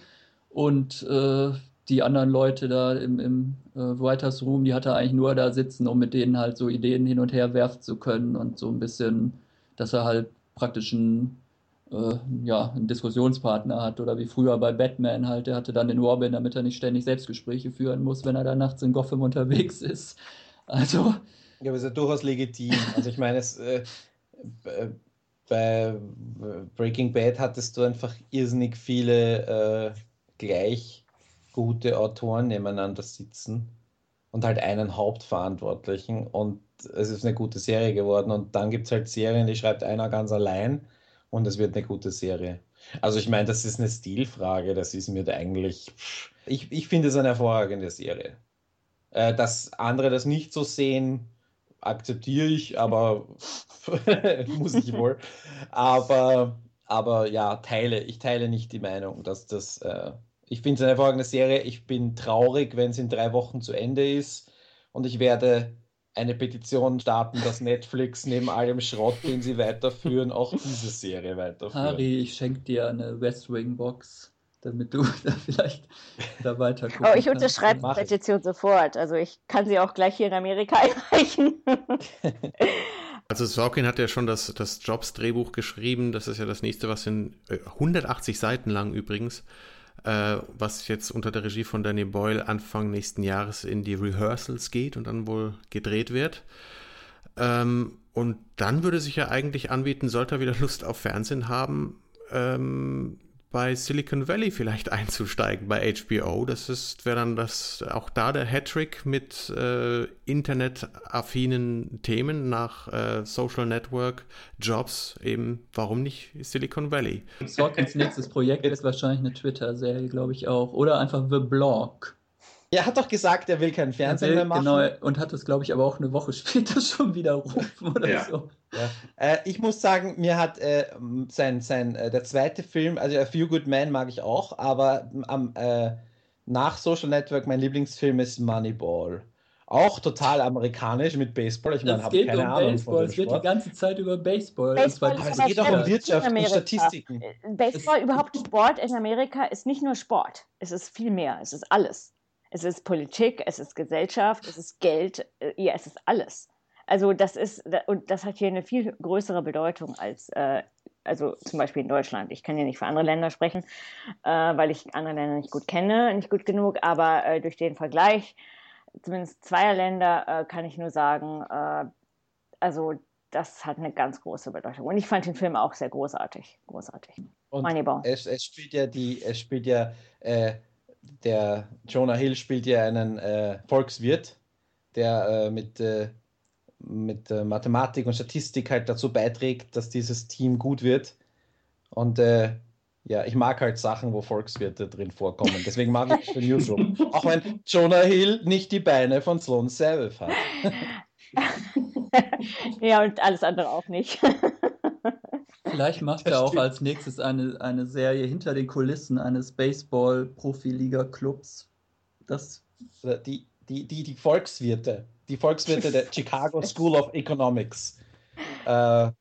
Speaker 3: Und äh, die anderen Leute da im, im äh, Writers Room, die hat er eigentlich nur da sitzen, um mit denen halt so Ideen hin und her werfen zu können und so ein bisschen, dass er halt praktisch ein äh, ja, einen Diskussionspartner hat oder wie früher bei Batman halt, der hatte dann den Robin, damit er nicht ständig Selbstgespräche führen muss, wenn er da nachts in Gotham unterwegs <laughs> ist. Also.
Speaker 2: Ja, aber ist ja durchaus legitim. Also ich meine, es, äh, bei Breaking Bad hattest du einfach irrsinnig viele äh, gleich gute Autoren nebeneinander sitzen und halt einen Hauptverantwortlichen und es ist eine gute Serie geworden und dann gibt es halt Serien, die schreibt einer ganz allein und es wird eine gute Serie. Also ich meine, das ist eine Stilfrage, das ist mir da eigentlich, ich, ich finde es eine hervorragende Serie. Äh, dass andere das nicht so sehen, akzeptiere ich, aber <laughs> muss ich wohl. Aber, aber ja, teile, ich teile nicht die Meinung, dass das, äh, ich finde es eine hervorragende Serie. Ich bin traurig, wenn es in drei Wochen zu Ende ist und ich werde eine Petition starten, dass Netflix neben allem Schrott, den sie weiterführen, auch diese Serie weiterführen.
Speaker 3: Harry, ich schenke dir eine West Wing Box, damit du <laughs> da vielleicht da weiter gucken
Speaker 4: Oh, ich unterschreibe die Petition sofort. Also ich kann sie auch gleich hier in Amerika <laughs> einreichen. <laughs>
Speaker 1: Also Sorkin hat ja schon das, das Jobs-Drehbuch geschrieben. Das ist ja das nächste, was in 180 äh, Seiten lang übrigens äh, was jetzt unter der Regie von Danny Boyle Anfang nächsten Jahres in die Rehearsals geht und dann wohl gedreht wird. Ähm, und dann würde sich ja eigentlich anbieten, sollte er wieder Lust auf Fernsehen haben, ähm, bei Silicon Valley vielleicht <laughs> einzusteigen, bei HBO. Das ist, wäre dann das, auch da der Hattrick mit äh, internetaffinen Themen nach äh, Social Network, Jobs, eben, warum nicht Silicon Valley?
Speaker 3: Sorkins nächstes Projekt ist wahrscheinlich eine Twitter-Serie, glaube ich auch. Oder einfach The Blog.
Speaker 2: Er hat doch gesagt, er will keinen Fernsehen mehr machen. Genau,
Speaker 3: und hat es, glaube ich, aber auch eine Woche <laughs> später schon wieder rufen oder ja. so.
Speaker 2: Ja. Äh, ich muss sagen, mir hat äh, sein, sein, äh, der zweite Film, also A Few Good Men mag ich auch, aber am, äh, nach Social Network mein Lieblingsfilm ist Moneyball. Auch total amerikanisch mit Baseball. Ich meine, habe keine um Ahnung
Speaker 3: Baseball. Es geht die ganze Zeit über Baseball.
Speaker 4: Baseball aber es geht auch um Wirtschaft und Statistiken. Baseball, es überhaupt Sport in Amerika ist nicht nur Sport. Es ist viel mehr. Es ist alles. Es ist Politik, es ist Gesellschaft, es ist Geld, äh, ja, es ist alles. Also das ist, und das hat hier eine viel größere Bedeutung als, äh, also zum Beispiel in Deutschland. Ich kann ja nicht für andere Länder sprechen, äh, weil ich andere Länder nicht gut kenne, nicht gut genug, aber äh, durch den Vergleich, zumindest zweier Länder, äh, kann ich nur sagen, äh, also das hat eine ganz große Bedeutung. Und ich fand den Film auch sehr großartig. Großartig.
Speaker 2: Und Moneyball. Es, es spielt ja die, es spielt ja äh, der Jonah Hill spielt ja einen äh, Volkswirt, der äh, mit, äh, mit äh, Mathematik und Statistik halt dazu beiträgt, dass dieses Team gut wird. Und äh, ja, ich mag halt Sachen, wo Volkswirte drin vorkommen. Deswegen mag ich den Newsroom. Auch wenn Jonah Hill nicht die Beine von Sloan Savage hat. <laughs>
Speaker 4: ja, und alles andere auch nicht.
Speaker 3: Vielleicht macht er auch als nächstes eine, eine Serie hinter den Kulissen eines Baseball-Profiliga-Clubs.
Speaker 2: Das die, die, die, die Volkswirte, die Volkswirte der <laughs> Chicago School of Economics äh,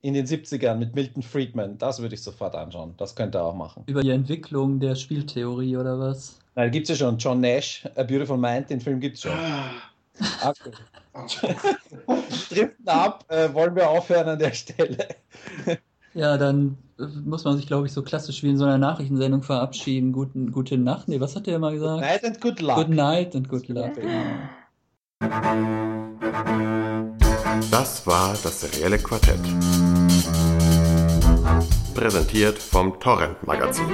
Speaker 2: in den 70ern mit Milton Friedman. Das würde ich sofort anschauen. Das könnte er auch machen.
Speaker 3: Über die Entwicklung der Spieltheorie oder was?
Speaker 2: Nein, da gibt es ja schon. John Nash, A Beautiful Mind, den Film gibt es schon. Okay. <laughs> Driften ab, äh, wollen wir aufhören an der Stelle.
Speaker 3: Ja, dann äh, muss man sich, glaube ich, so klassisch wie in so einer Nachrichtensendung verabschieden. Guten, gute Nacht. Nee, was hat der immer gesagt?
Speaker 2: Good night and good luck.
Speaker 3: Good night and good luck.
Speaker 1: Das war das serielle Quartett. Präsentiert vom Torrent Magazin.